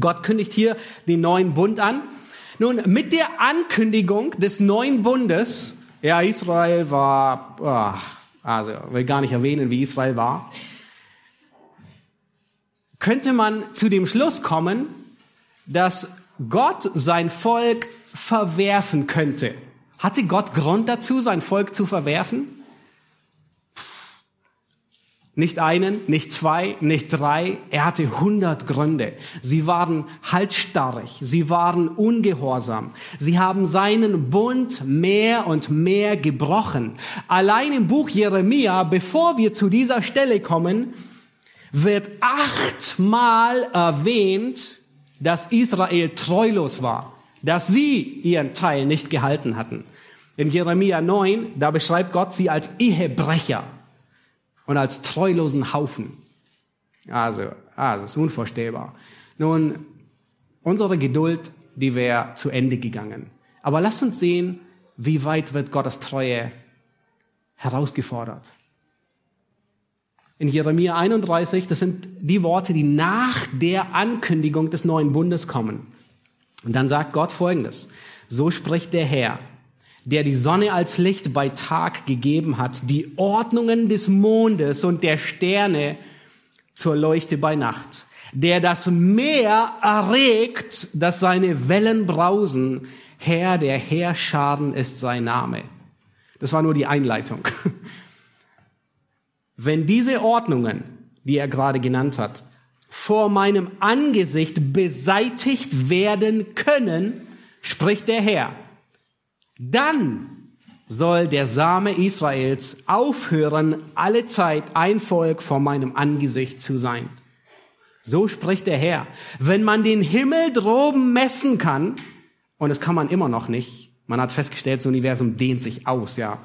Gott kündigt hier den neuen Bund an. Nun, mit der Ankündigung des neuen Bundes, ja, Israel war, oh, also will gar nicht erwähnen, wie Israel war, könnte man zu dem Schluss kommen, dass Gott sein Volk verwerfen könnte. Hatte Gott Grund dazu, sein Volk zu verwerfen? Nicht einen, nicht zwei, nicht drei. Er hatte hundert Gründe. Sie waren halsstarrig. Sie waren ungehorsam. Sie haben seinen Bund mehr und mehr gebrochen. Allein im Buch Jeremia, bevor wir zu dieser Stelle kommen, wird achtmal erwähnt, dass Israel treulos war, dass sie ihren Teil nicht gehalten hatten. In Jeremia 9, da beschreibt Gott sie als Ehebrecher und als treulosen Haufen. Also, also, ist unvorstellbar. Nun, unsere Geduld, die wäre zu Ende gegangen. Aber lasst uns sehen, wie weit wird Gottes Treue herausgefordert. In Jeremia 31, das sind die Worte, die nach der Ankündigung des neuen Bundes kommen. Und dann sagt Gott Folgendes. So spricht der Herr der die Sonne als Licht bei Tag gegeben hat, die Ordnungen des Mondes und der Sterne zur Leuchte bei Nacht, der das Meer erregt, dass seine Wellen brausen, Herr der Heerscharen ist sein Name. Das war nur die Einleitung. Wenn diese Ordnungen, die er gerade genannt hat, vor meinem Angesicht beseitigt werden können, spricht der Herr, dann soll der Same Israels aufhören, alle Zeit ein Volk vor meinem Angesicht zu sein. So spricht der Herr. Wenn man den Himmel droben messen kann, und das kann man immer noch nicht, man hat festgestellt, das Universum dehnt sich aus, ja.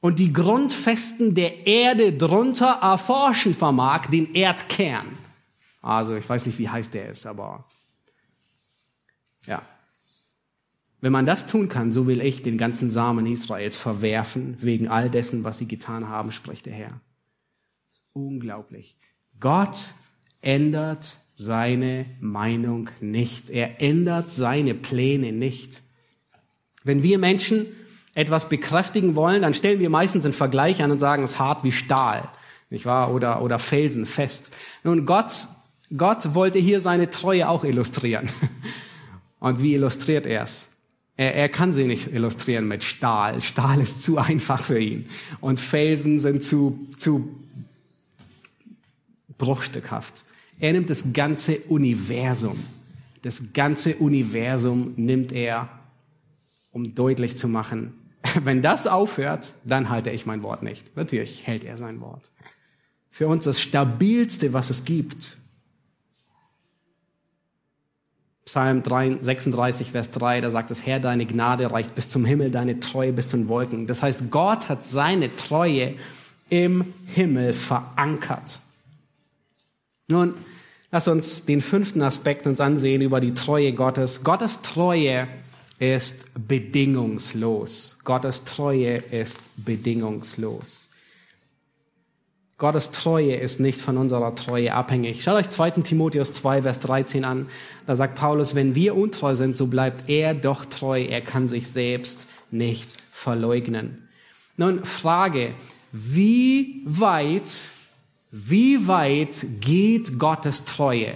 Und die Grundfesten der Erde drunter erforschen vermag, den Erdkern. Also, ich weiß nicht, wie heiß der ist, aber, ja. Wenn man das tun kann, so will ich den ganzen Samen Israels verwerfen, wegen all dessen, was sie getan haben, spricht der Herr. Unglaublich. Gott ändert seine Meinung nicht. Er ändert seine Pläne nicht. Wenn wir Menschen etwas bekräftigen wollen, dann stellen wir meistens einen Vergleich an und sagen, es ist hart wie Stahl, nicht wahr? Oder, oder felsenfest. Nun, Gott, Gott wollte hier seine Treue auch illustrieren. Und wie illustriert er es? Er, er kann sie nicht illustrieren mit Stahl. Stahl ist zu einfach für ihn. Und Felsen sind zu, zu bruchstückhaft. Er nimmt das ganze Universum, Das ganze Universum nimmt er, um deutlich zu machen, wenn das aufhört, dann halte ich mein Wort nicht. Natürlich hält er sein Wort. Für uns das stabilste, was es gibt. Psalm 36, Vers 3, da sagt es, Herr, deine Gnade reicht bis zum Himmel, deine Treue bis zu den Wolken. Das heißt, Gott hat seine Treue im Himmel verankert. Nun, lass uns den fünften Aspekt uns ansehen über die Treue Gottes. Gottes Treue ist bedingungslos. Gottes Treue ist bedingungslos. Gottes Treue ist nicht von unserer Treue abhängig. Schaut euch 2. Timotheus 2, Vers 13 an. Da sagt Paulus, wenn wir untreu sind, so bleibt er doch treu. Er kann sich selbst nicht verleugnen. Nun, Frage, wie weit, wie weit geht Gottes Treue?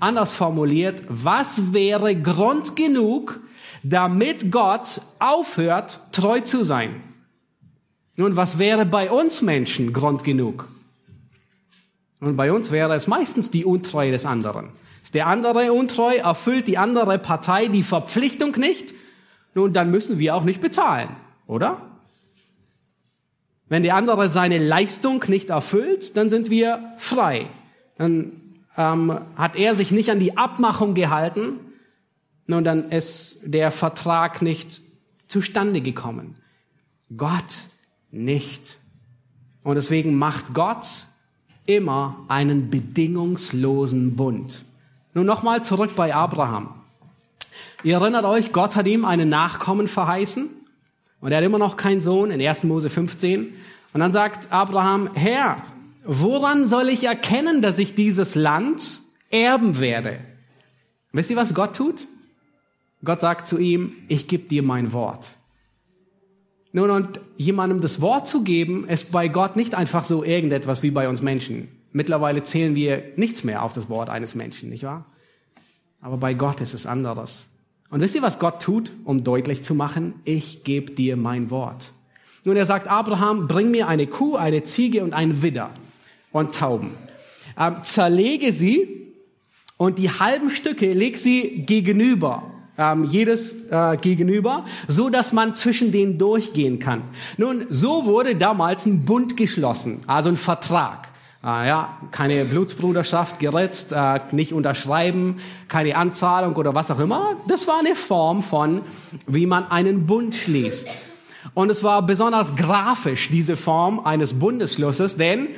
Anders formuliert, was wäre Grund genug, damit Gott aufhört, treu zu sein? Nun, was wäre bei uns Menschen Grund genug? Nun, bei uns wäre es meistens die Untreue des anderen. Ist der andere untreu, erfüllt die andere Partei die Verpflichtung nicht? Nun, dann müssen wir auch nicht bezahlen, oder? Wenn der andere seine Leistung nicht erfüllt, dann sind wir frei. Dann ähm, hat er sich nicht an die Abmachung gehalten, nun dann ist der Vertrag nicht zustande gekommen. Gott nicht. Und deswegen macht Gott immer einen bedingungslosen Bund. Nun nochmal zurück bei Abraham. Ihr erinnert euch, Gott hat ihm einen Nachkommen verheißen und er hat immer noch keinen Sohn in 1. Mose 15. Und dann sagt Abraham, Herr, woran soll ich erkennen, dass ich dieses Land erben werde? Wisst ihr, was Gott tut? Gott sagt zu ihm, ich gebe dir mein Wort. Nun, und jemandem das Wort zu geben, ist bei Gott nicht einfach so irgendetwas wie bei uns Menschen. Mittlerweile zählen wir nichts mehr auf das Wort eines Menschen, nicht wahr? Aber bei Gott ist es anderes. Und wisst ihr, was Gott tut, um deutlich zu machen, ich gebe dir mein Wort. Nun, er sagt, Abraham, bring mir eine Kuh, eine Ziege und einen Widder und Tauben. Ähm, zerlege sie und die halben Stücke leg sie gegenüber, ähm, jedes äh, gegenüber, so dass man zwischen denen durchgehen kann. Nun, so wurde damals ein Bund geschlossen, also ein Vertrag. Äh, ja, keine Blutsbruderschaft geritzt, äh, nicht unterschreiben, keine Anzahlung oder was auch immer. Das war eine Form von, wie man einen Bund schließt. Und es war besonders grafisch, diese Form eines Bundesschlusses, denn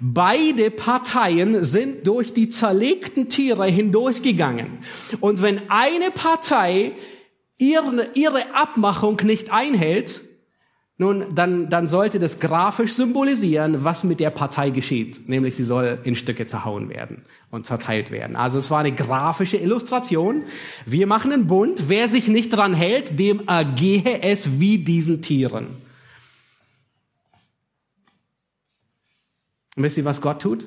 beide Parteien sind durch die zerlegten Tiere hindurchgegangen. Und wenn eine Partei ihre, ihre Abmachung nicht einhält, nun, dann, dann sollte das grafisch symbolisieren, was mit der Partei geschieht. Nämlich sie soll in Stücke zerhauen werden und zerteilt werden. Also es war eine grafische Illustration. Wir machen einen Bund. Wer sich nicht dran hält, dem ergehe es wie diesen Tieren. Und wisst ihr, was Gott tut?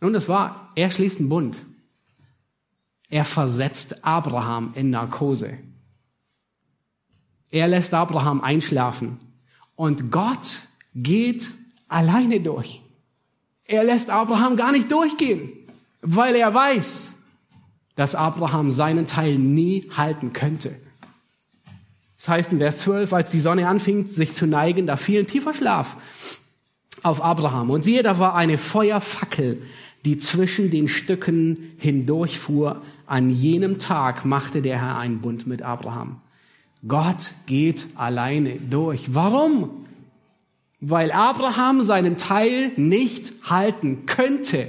Nun, das war, er schließt einen Bund. Er versetzt Abraham in Narkose. Er lässt Abraham einschlafen. Und Gott geht alleine durch. Er lässt Abraham gar nicht durchgehen, weil er weiß, dass Abraham seinen Teil nie halten könnte. Das heißt in Vers 12, als die Sonne anfing, sich zu neigen, da fiel ein tiefer Schlaf auf Abraham. Und siehe, da war eine Feuerfackel, die zwischen den Stücken hindurchfuhr. An jenem Tag machte der Herr einen Bund mit Abraham. Gott geht alleine durch. Warum? Weil Abraham seinen Teil nicht halten könnte.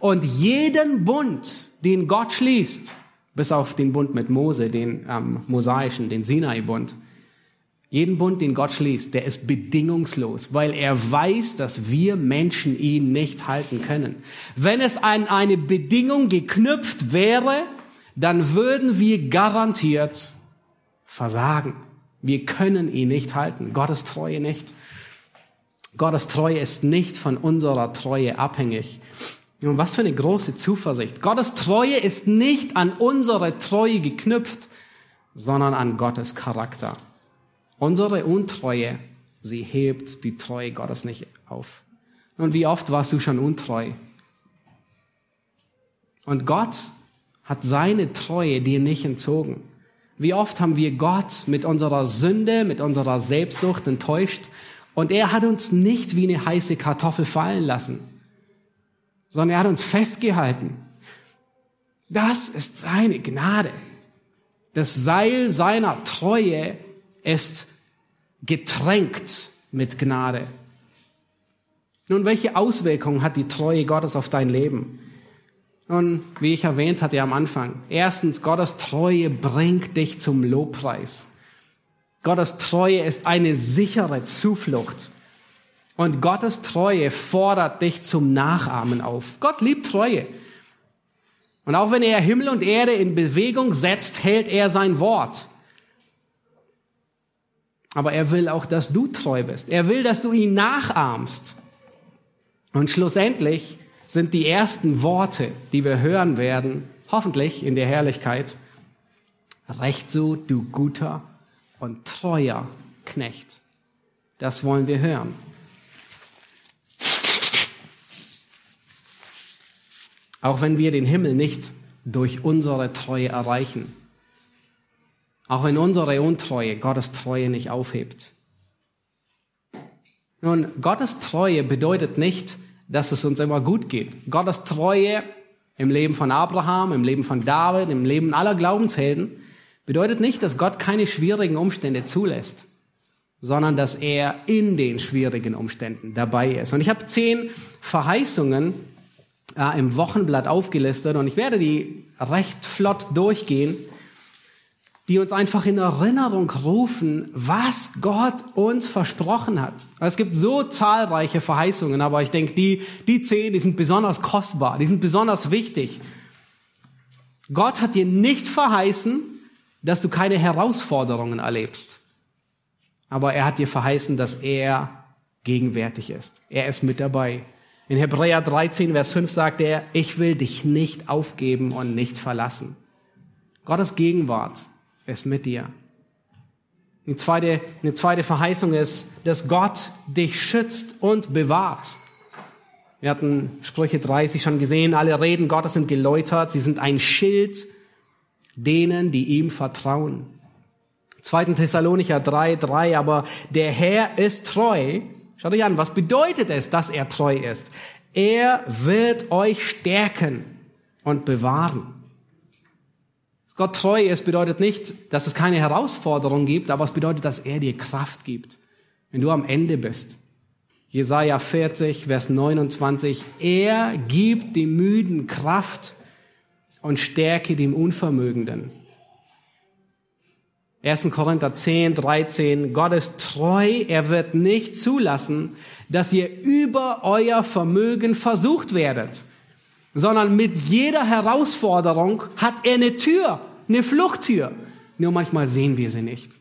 Und jeden Bund, den Gott schließt, bis auf den Bund mit Mose, den ähm, mosaischen, den Sinai-Bund, jeden Bund, den Gott schließt, der ist bedingungslos, weil er weiß, dass wir Menschen ihn nicht halten können. Wenn es an eine Bedingung geknüpft wäre, dann würden wir garantiert versagen. Wir können ihn nicht halten. Gottes Treue nicht. Gottes Treue ist nicht von unserer Treue abhängig. Und was für eine große Zuversicht. Gottes Treue ist nicht an unsere Treue geknüpft, sondern an Gottes Charakter. Unsere Untreue, sie hebt die Treue Gottes nicht auf. Und wie oft warst du schon untreu? Und Gott hat seine Treue dir nicht entzogen. Wie oft haben wir Gott mit unserer Sünde, mit unserer Selbstsucht enttäuscht und er hat uns nicht wie eine heiße Kartoffel fallen lassen, sondern er hat uns festgehalten. Das ist seine Gnade. Das Seil seiner Treue ist getränkt mit Gnade. Nun, welche Auswirkungen hat die Treue Gottes auf dein Leben? Nun, wie ich erwähnt hatte am Anfang. Erstens, Gottes Treue bringt dich zum Lobpreis. Gottes Treue ist eine sichere Zuflucht. Und Gottes Treue fordert dich zum Nachahmen auf. Gott liebt Treue. Und auch wenn er Himmel und Erde in Bewegung setzt, hält er sein Wort. Aber er will auch, dass du treu bist. Er will, dass du ihn nachahmst. Und schlussendlich sind die ersten Worte, die wir hören werden, hoffentlich in der Herrlichkeit, recht so, du guter und treuer Knecht. Das wollen wir hören. Auch wenn wir den Himmel nicht durch unsere Treue erreichen, auch wenn unsere Untreue Gottes Treue nicht aufhebt. Nun, Gottes Treue bedeutet nicht, dass es uns immer gut geht. Gottes Treue im Leben von Abraham, im Leben von David, im Leben aller Glaubenshelden bedeutet nicht, dass Gott keine schwierigen Umstände zulässt, sondern dass er in den schwierigen Umständen dabei ist. Und ich habe zehn Verheißungen äh, im Wochenblatt aufgelistet und ich werde die recht flott durchgehen die uns einfach in Erinnerung rufen, was Gott uns versprochen hat. Es gibt so zahlreiche Verheißungen, aber ich denke, die, die zehn, die sind besonders kostbar, die sind besonders wichtig. Gott hat dir nicht verheißen, dass du keine Herausforderungen erlebst. Aber er hat dir verheißen, dass er gegenwärtig ist. Er ist mit dabei. In Hebräer 13, Vers 5 sagt er, ich will dich nicht aufgeben und nicht verlassen. Gottes Gegenwart ist mit dir. Eine zweite, eine zweite Verheißung ist, dass Gott dich schützt und bewahrt. Wir hatten Sprüche 30 schon gesehen, alle Reden Gottes sind geläutert, sie sind ein Schild denen, die ihm vertrauen. 2. Thessalonicher 3, 3, aber der Herr ist treu. Schaut euch an, was bedeutet es, dass er treu ist? Er wird euch stärken und bewahren. Gott treu ist, bedeutet nicht, dass es keine Herausforderung gibt, aber es bedeutet, dass er dir Kraft gibt, wenn du am Ende bist. Jesaja 40, Vers 29. Er gibt dem Müden Kraft und Stärke dem Unvermögenden. 1. Korinther 10, 13. Gott ist treu. Er wird nicht zulassen, dass ihr über euer Vermögen versucht werdet, sondern mit jeder Herausforderung hat er eine Tür, eine Fluchttür. Nur manchmal sehen wir sie nicht.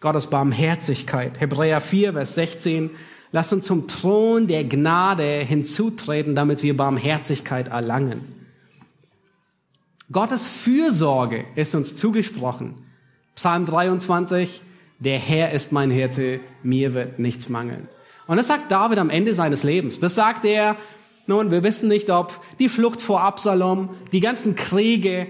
Gottes Barmherzigkeit. Hebräer 4, Vers 16. Lass uns zum Thron der Gnade hinzutreten, damit wir Barmherzigkeit erlangen. Gottes Fürsorge ist uns zugesprochen. Psalm 23, der Herr ist mein Hirte, mir wird nichts mangeln. Und das sagt David am Ende seines Lebens. Das sagt er nun, wir wissen nicht, ob die Flucht vor Absalom, die ganzen Kriege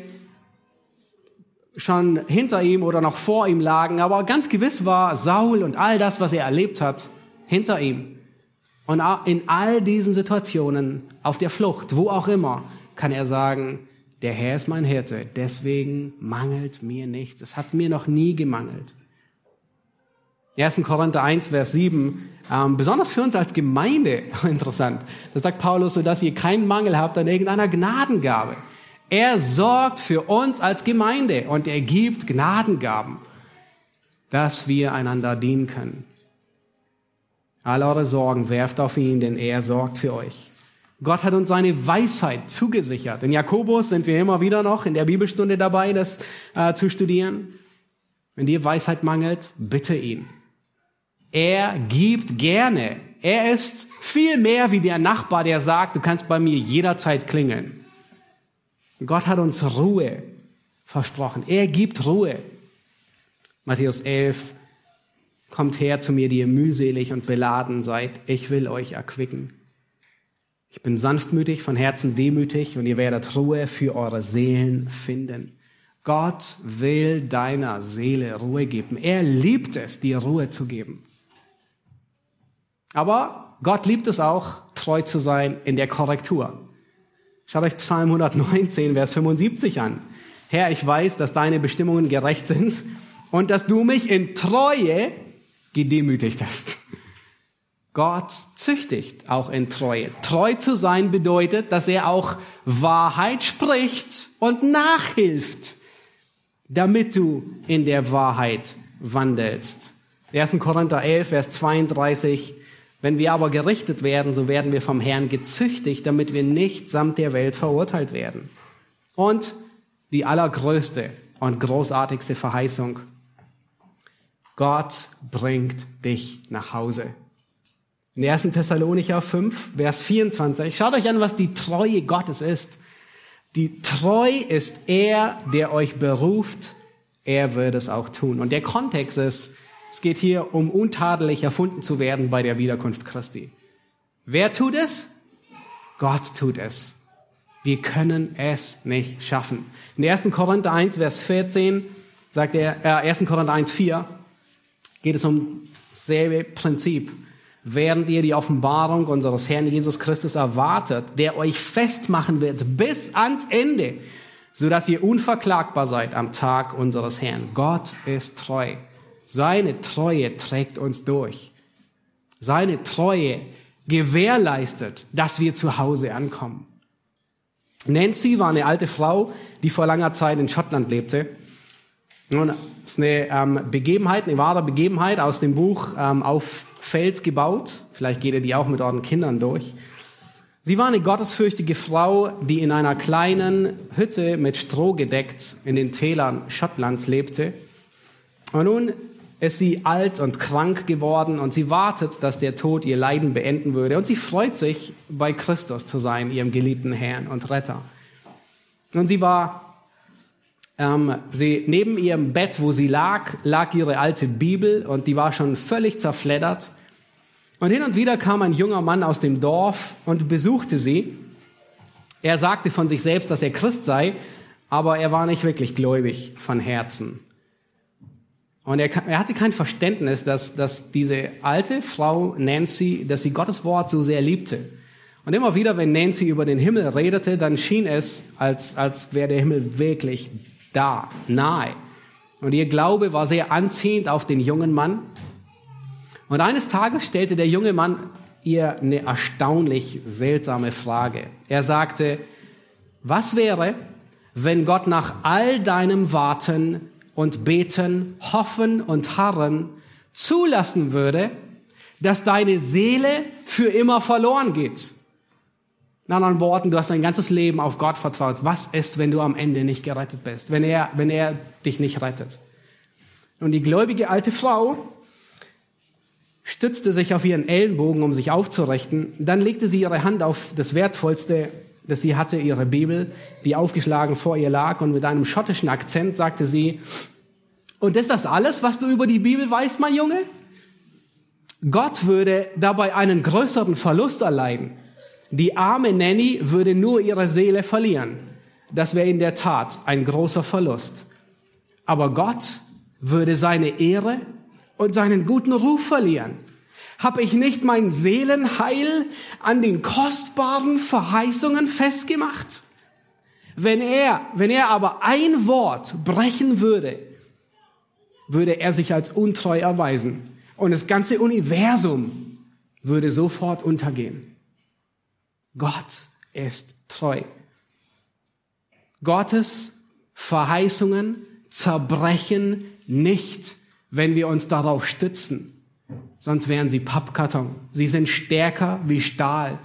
schon hinter ihm oder noch vor ihm lagen, aber ganz gewiss war Saul und all das, was er erlebt hat, hinter ihm. Und in all diesen Situationen, auf der Flucht, wo auch immer, kann er sagen, der Herr ist mein Hirte, deswegen mangelt mir nichts. Es hat mir noch nie gemangelt. 1. Korinther 1, Vers 7, ähm, besonders für uns als Gemeinde interessant. Da sagt Paulus so, dass ihr keinen Mangel habt an irgendeiner Gnadengabe. Er sorgt für uns als Gemeinde und er gibt Gnadengaben, dass wir einander dienen können. All eure Sorgen werft auf ihn, denn er sorgt für euch. Gott hat uns seine Weisheit zugesichert. In Jakobus sind wir immer wieder noch in der Bibelstunde dabei, das äh, zu studieren. Wenn dir Weisheit mangelt, bitte ihn. Er gibt gerne. Er ist viel mehr wie der Nachbar, der sagt, du kannst bei mir jederzeit klingeln. Gott hat uns Ruhe versprochen. Er gibt Ruhe. Matthäus 11, kommt her zu mir, die ihr mühselig und beladen seid. Ich will euch erquicken. Ich bin sanftmütig, von Herzen demütig und ihr werdet Ruhe für eure Seelen finden. Gott will deiner Seele Ruhe geben. Er liebt es, dir Ruhe zu geben. Aber Gott liebt es auch, treu zu sein in der Korrektur. Schaut euch Psalm 119, Vers 75 an. Herr, ich weiß, dass deine Bestimmungen gerecht sind und dass du mich in Treue gedemütigt hast. Gott züchtigt auch in Treue. Treu zu sein bedeutet, dass er auch Wahrheit spricht und nachhilft, damit du in der Wahrheit wandelst. 1. Korinther 11, Vers 32. Wenn wir aber gerichtet werden, so werden wir vom Herrn gezüchtigt, damit wir nicht samt der Welt verurteilt werden. Und die allergrößte und großartigste Verheißung. Gott bringt dich nach Hause. In 1. Thessalonicher 5, Vers 24. Schaut euch an, was die Treue Gottes ist. Die Treu ist er, der euch beruft. Er wird es auch tun. Und der Kontext ist, es geht hier um untadelig erfunden zu werden bei der Wiederkunft Christi. Wer tut es? Gott tut es. Wir können es nicht schaffen. In 1. Korinther 1, Vers 14 sagt er, äh, 1. Korinther 1, 4 geht es um dasselbe Prinzip während ihr die Offenbarung unseres Herrn Jesus Christus erwartet, der euch festmachen wird bis ans Ende, so dass ihr unverklagbar seid am Tag unseres Herrn. Gott ist treu. Seine Treue trägt uns durch. Seine Treue gewährleistet, dass wir zu Hause ankommen. Nancy war eine alte Frau, die vor langer Zeit in Schottland lebte. Nun, ist eine ähm, Begebenheit, eine wahre Begebenheit aus dem Buch ähm, auf Fels gebaut. Vielleicht geht ihr die auch mit euren Kindern durch. Sie war eine gottesfürchtige Frau, die in einer kleinen Hütte mit Stroh gedeckt in den Tälern Schottlands lebte. Und nun ist sie alt und krank geworden und sie wartet, dass der Tod ihr Leiden beenden würde. Und sie freut sich, bei Christus zu sein, ihrem geliebten Herrn und Retter. Und sie war, ähm, sie, neben ihrem Bett, wo sie lag, lag ihre alte Bibel und die war schon völlig zerfleddert. Und hin und wieder kam ein junger Mann aus dem Dorf und besuchte sie. Er sagte von sich selbst, dass er Christ sei, aber er war nicht wirklich gläubig von Herzen. Und er, er hatte kein Verständnis, dass, dass diese alte Frau Nancy, dass sie Gottes Wort so sehr liebte. Und immer wieder, wenn Nancy über den Himmel redete, dann schien es, als, als wäre der Himmel wirklich da, nahe. Und ihr Glaube war sehr anziehend auf den jungen Mann. Und eines Tages stellte der junge Mann ihr eine erstaunlich seltsame Frage. Er sagte, was wäre, wenn Gott nach all deinem Warten und Beten, Hoffen und Harren zulassen würde, dass deine Seele für immer verloren geht? In anderen Worten, du hast dein ganzes Leben auf Gott vertraut. Was ist, wenn du am Ende nicht gerettet bist? Wenn er, wenn er dich nicht rettet? Und die gläubige alte Frau stützte sich auf ihren Ellenbogen, um sich aufzurichten. Dann legte sie ihre Hand auf das Wertvollste, das sie hatte, ihre Bibel, die aufgeschlagen vor ihr lag. Und mit einem schottischen Akzent sagte sie, und ist das alles, was du über die Bibel weißt, mein Junge? Gott würde dabei einen größeren Verlust erleiden. Die arme Nanny würde nur ihre Seele verlieren. Das wäre in der Tat ein großer Verlust. Aber Gott würde seine Ehre und seinen guten Ruf verlieren? Habe ich nicht mein Seelenheil an den kostbaren Verheißungen festgemacht? Wenn er, wenn er aber ein Wort brechen würde, würde er sich als untreu erweisen und das ganze Universum würde sofort untergehen. Gott ist treu. Gottes Verheißungen zerbrechen nicht wenn wir uns darauf stützen. Sonst wären sie Pappkarton. Sie sind stärker wie Stahl.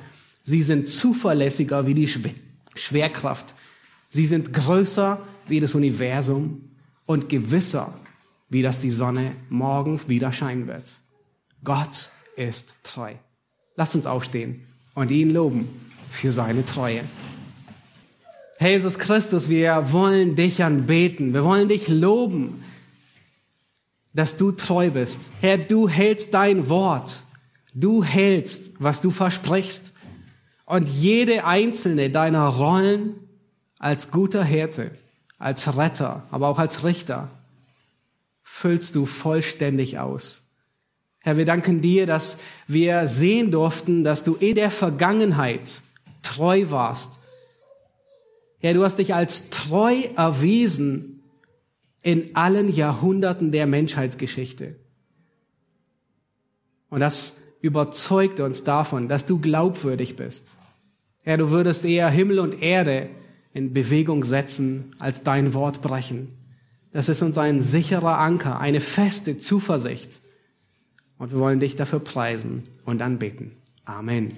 Sie sind zuverlässiger wie die Schwerkraft. Sie sind größer wie das Universum und gewisser, wie dass die Sonne morgen wieder scheinen wird. Gott ist treu. Lasst uns aufstehen und ihn loben für seine Treue. Jesus Christus, wir wollen dich anbeten. Wir wollen dich loben dass du treu bist. Herr, du hältst dein Wort. Du hältst, was du versprichst. Und jede einzelne deiner Rollen als guter Hirte, als Retter, aber auch als Richter, füllst du vollständig aus. Herr, wir danken dir, dass wir sehen durften, dass du in der Vergangenheit treu warst. Herr, du hast dich als treu erwiesen in allen Jahrhunderten der Menschheitsgeschichte. Und das überzeugt uns davon, dass du glaubwürdig bist. Herr, du würdest eher Himmel und Erde in Bewegung setzen, als dein Wort brechen. Das ist uns ein sicherer Anker, eine feste Zuversicht. Und wir wollen dich dafür preisen und anbeten. Amen.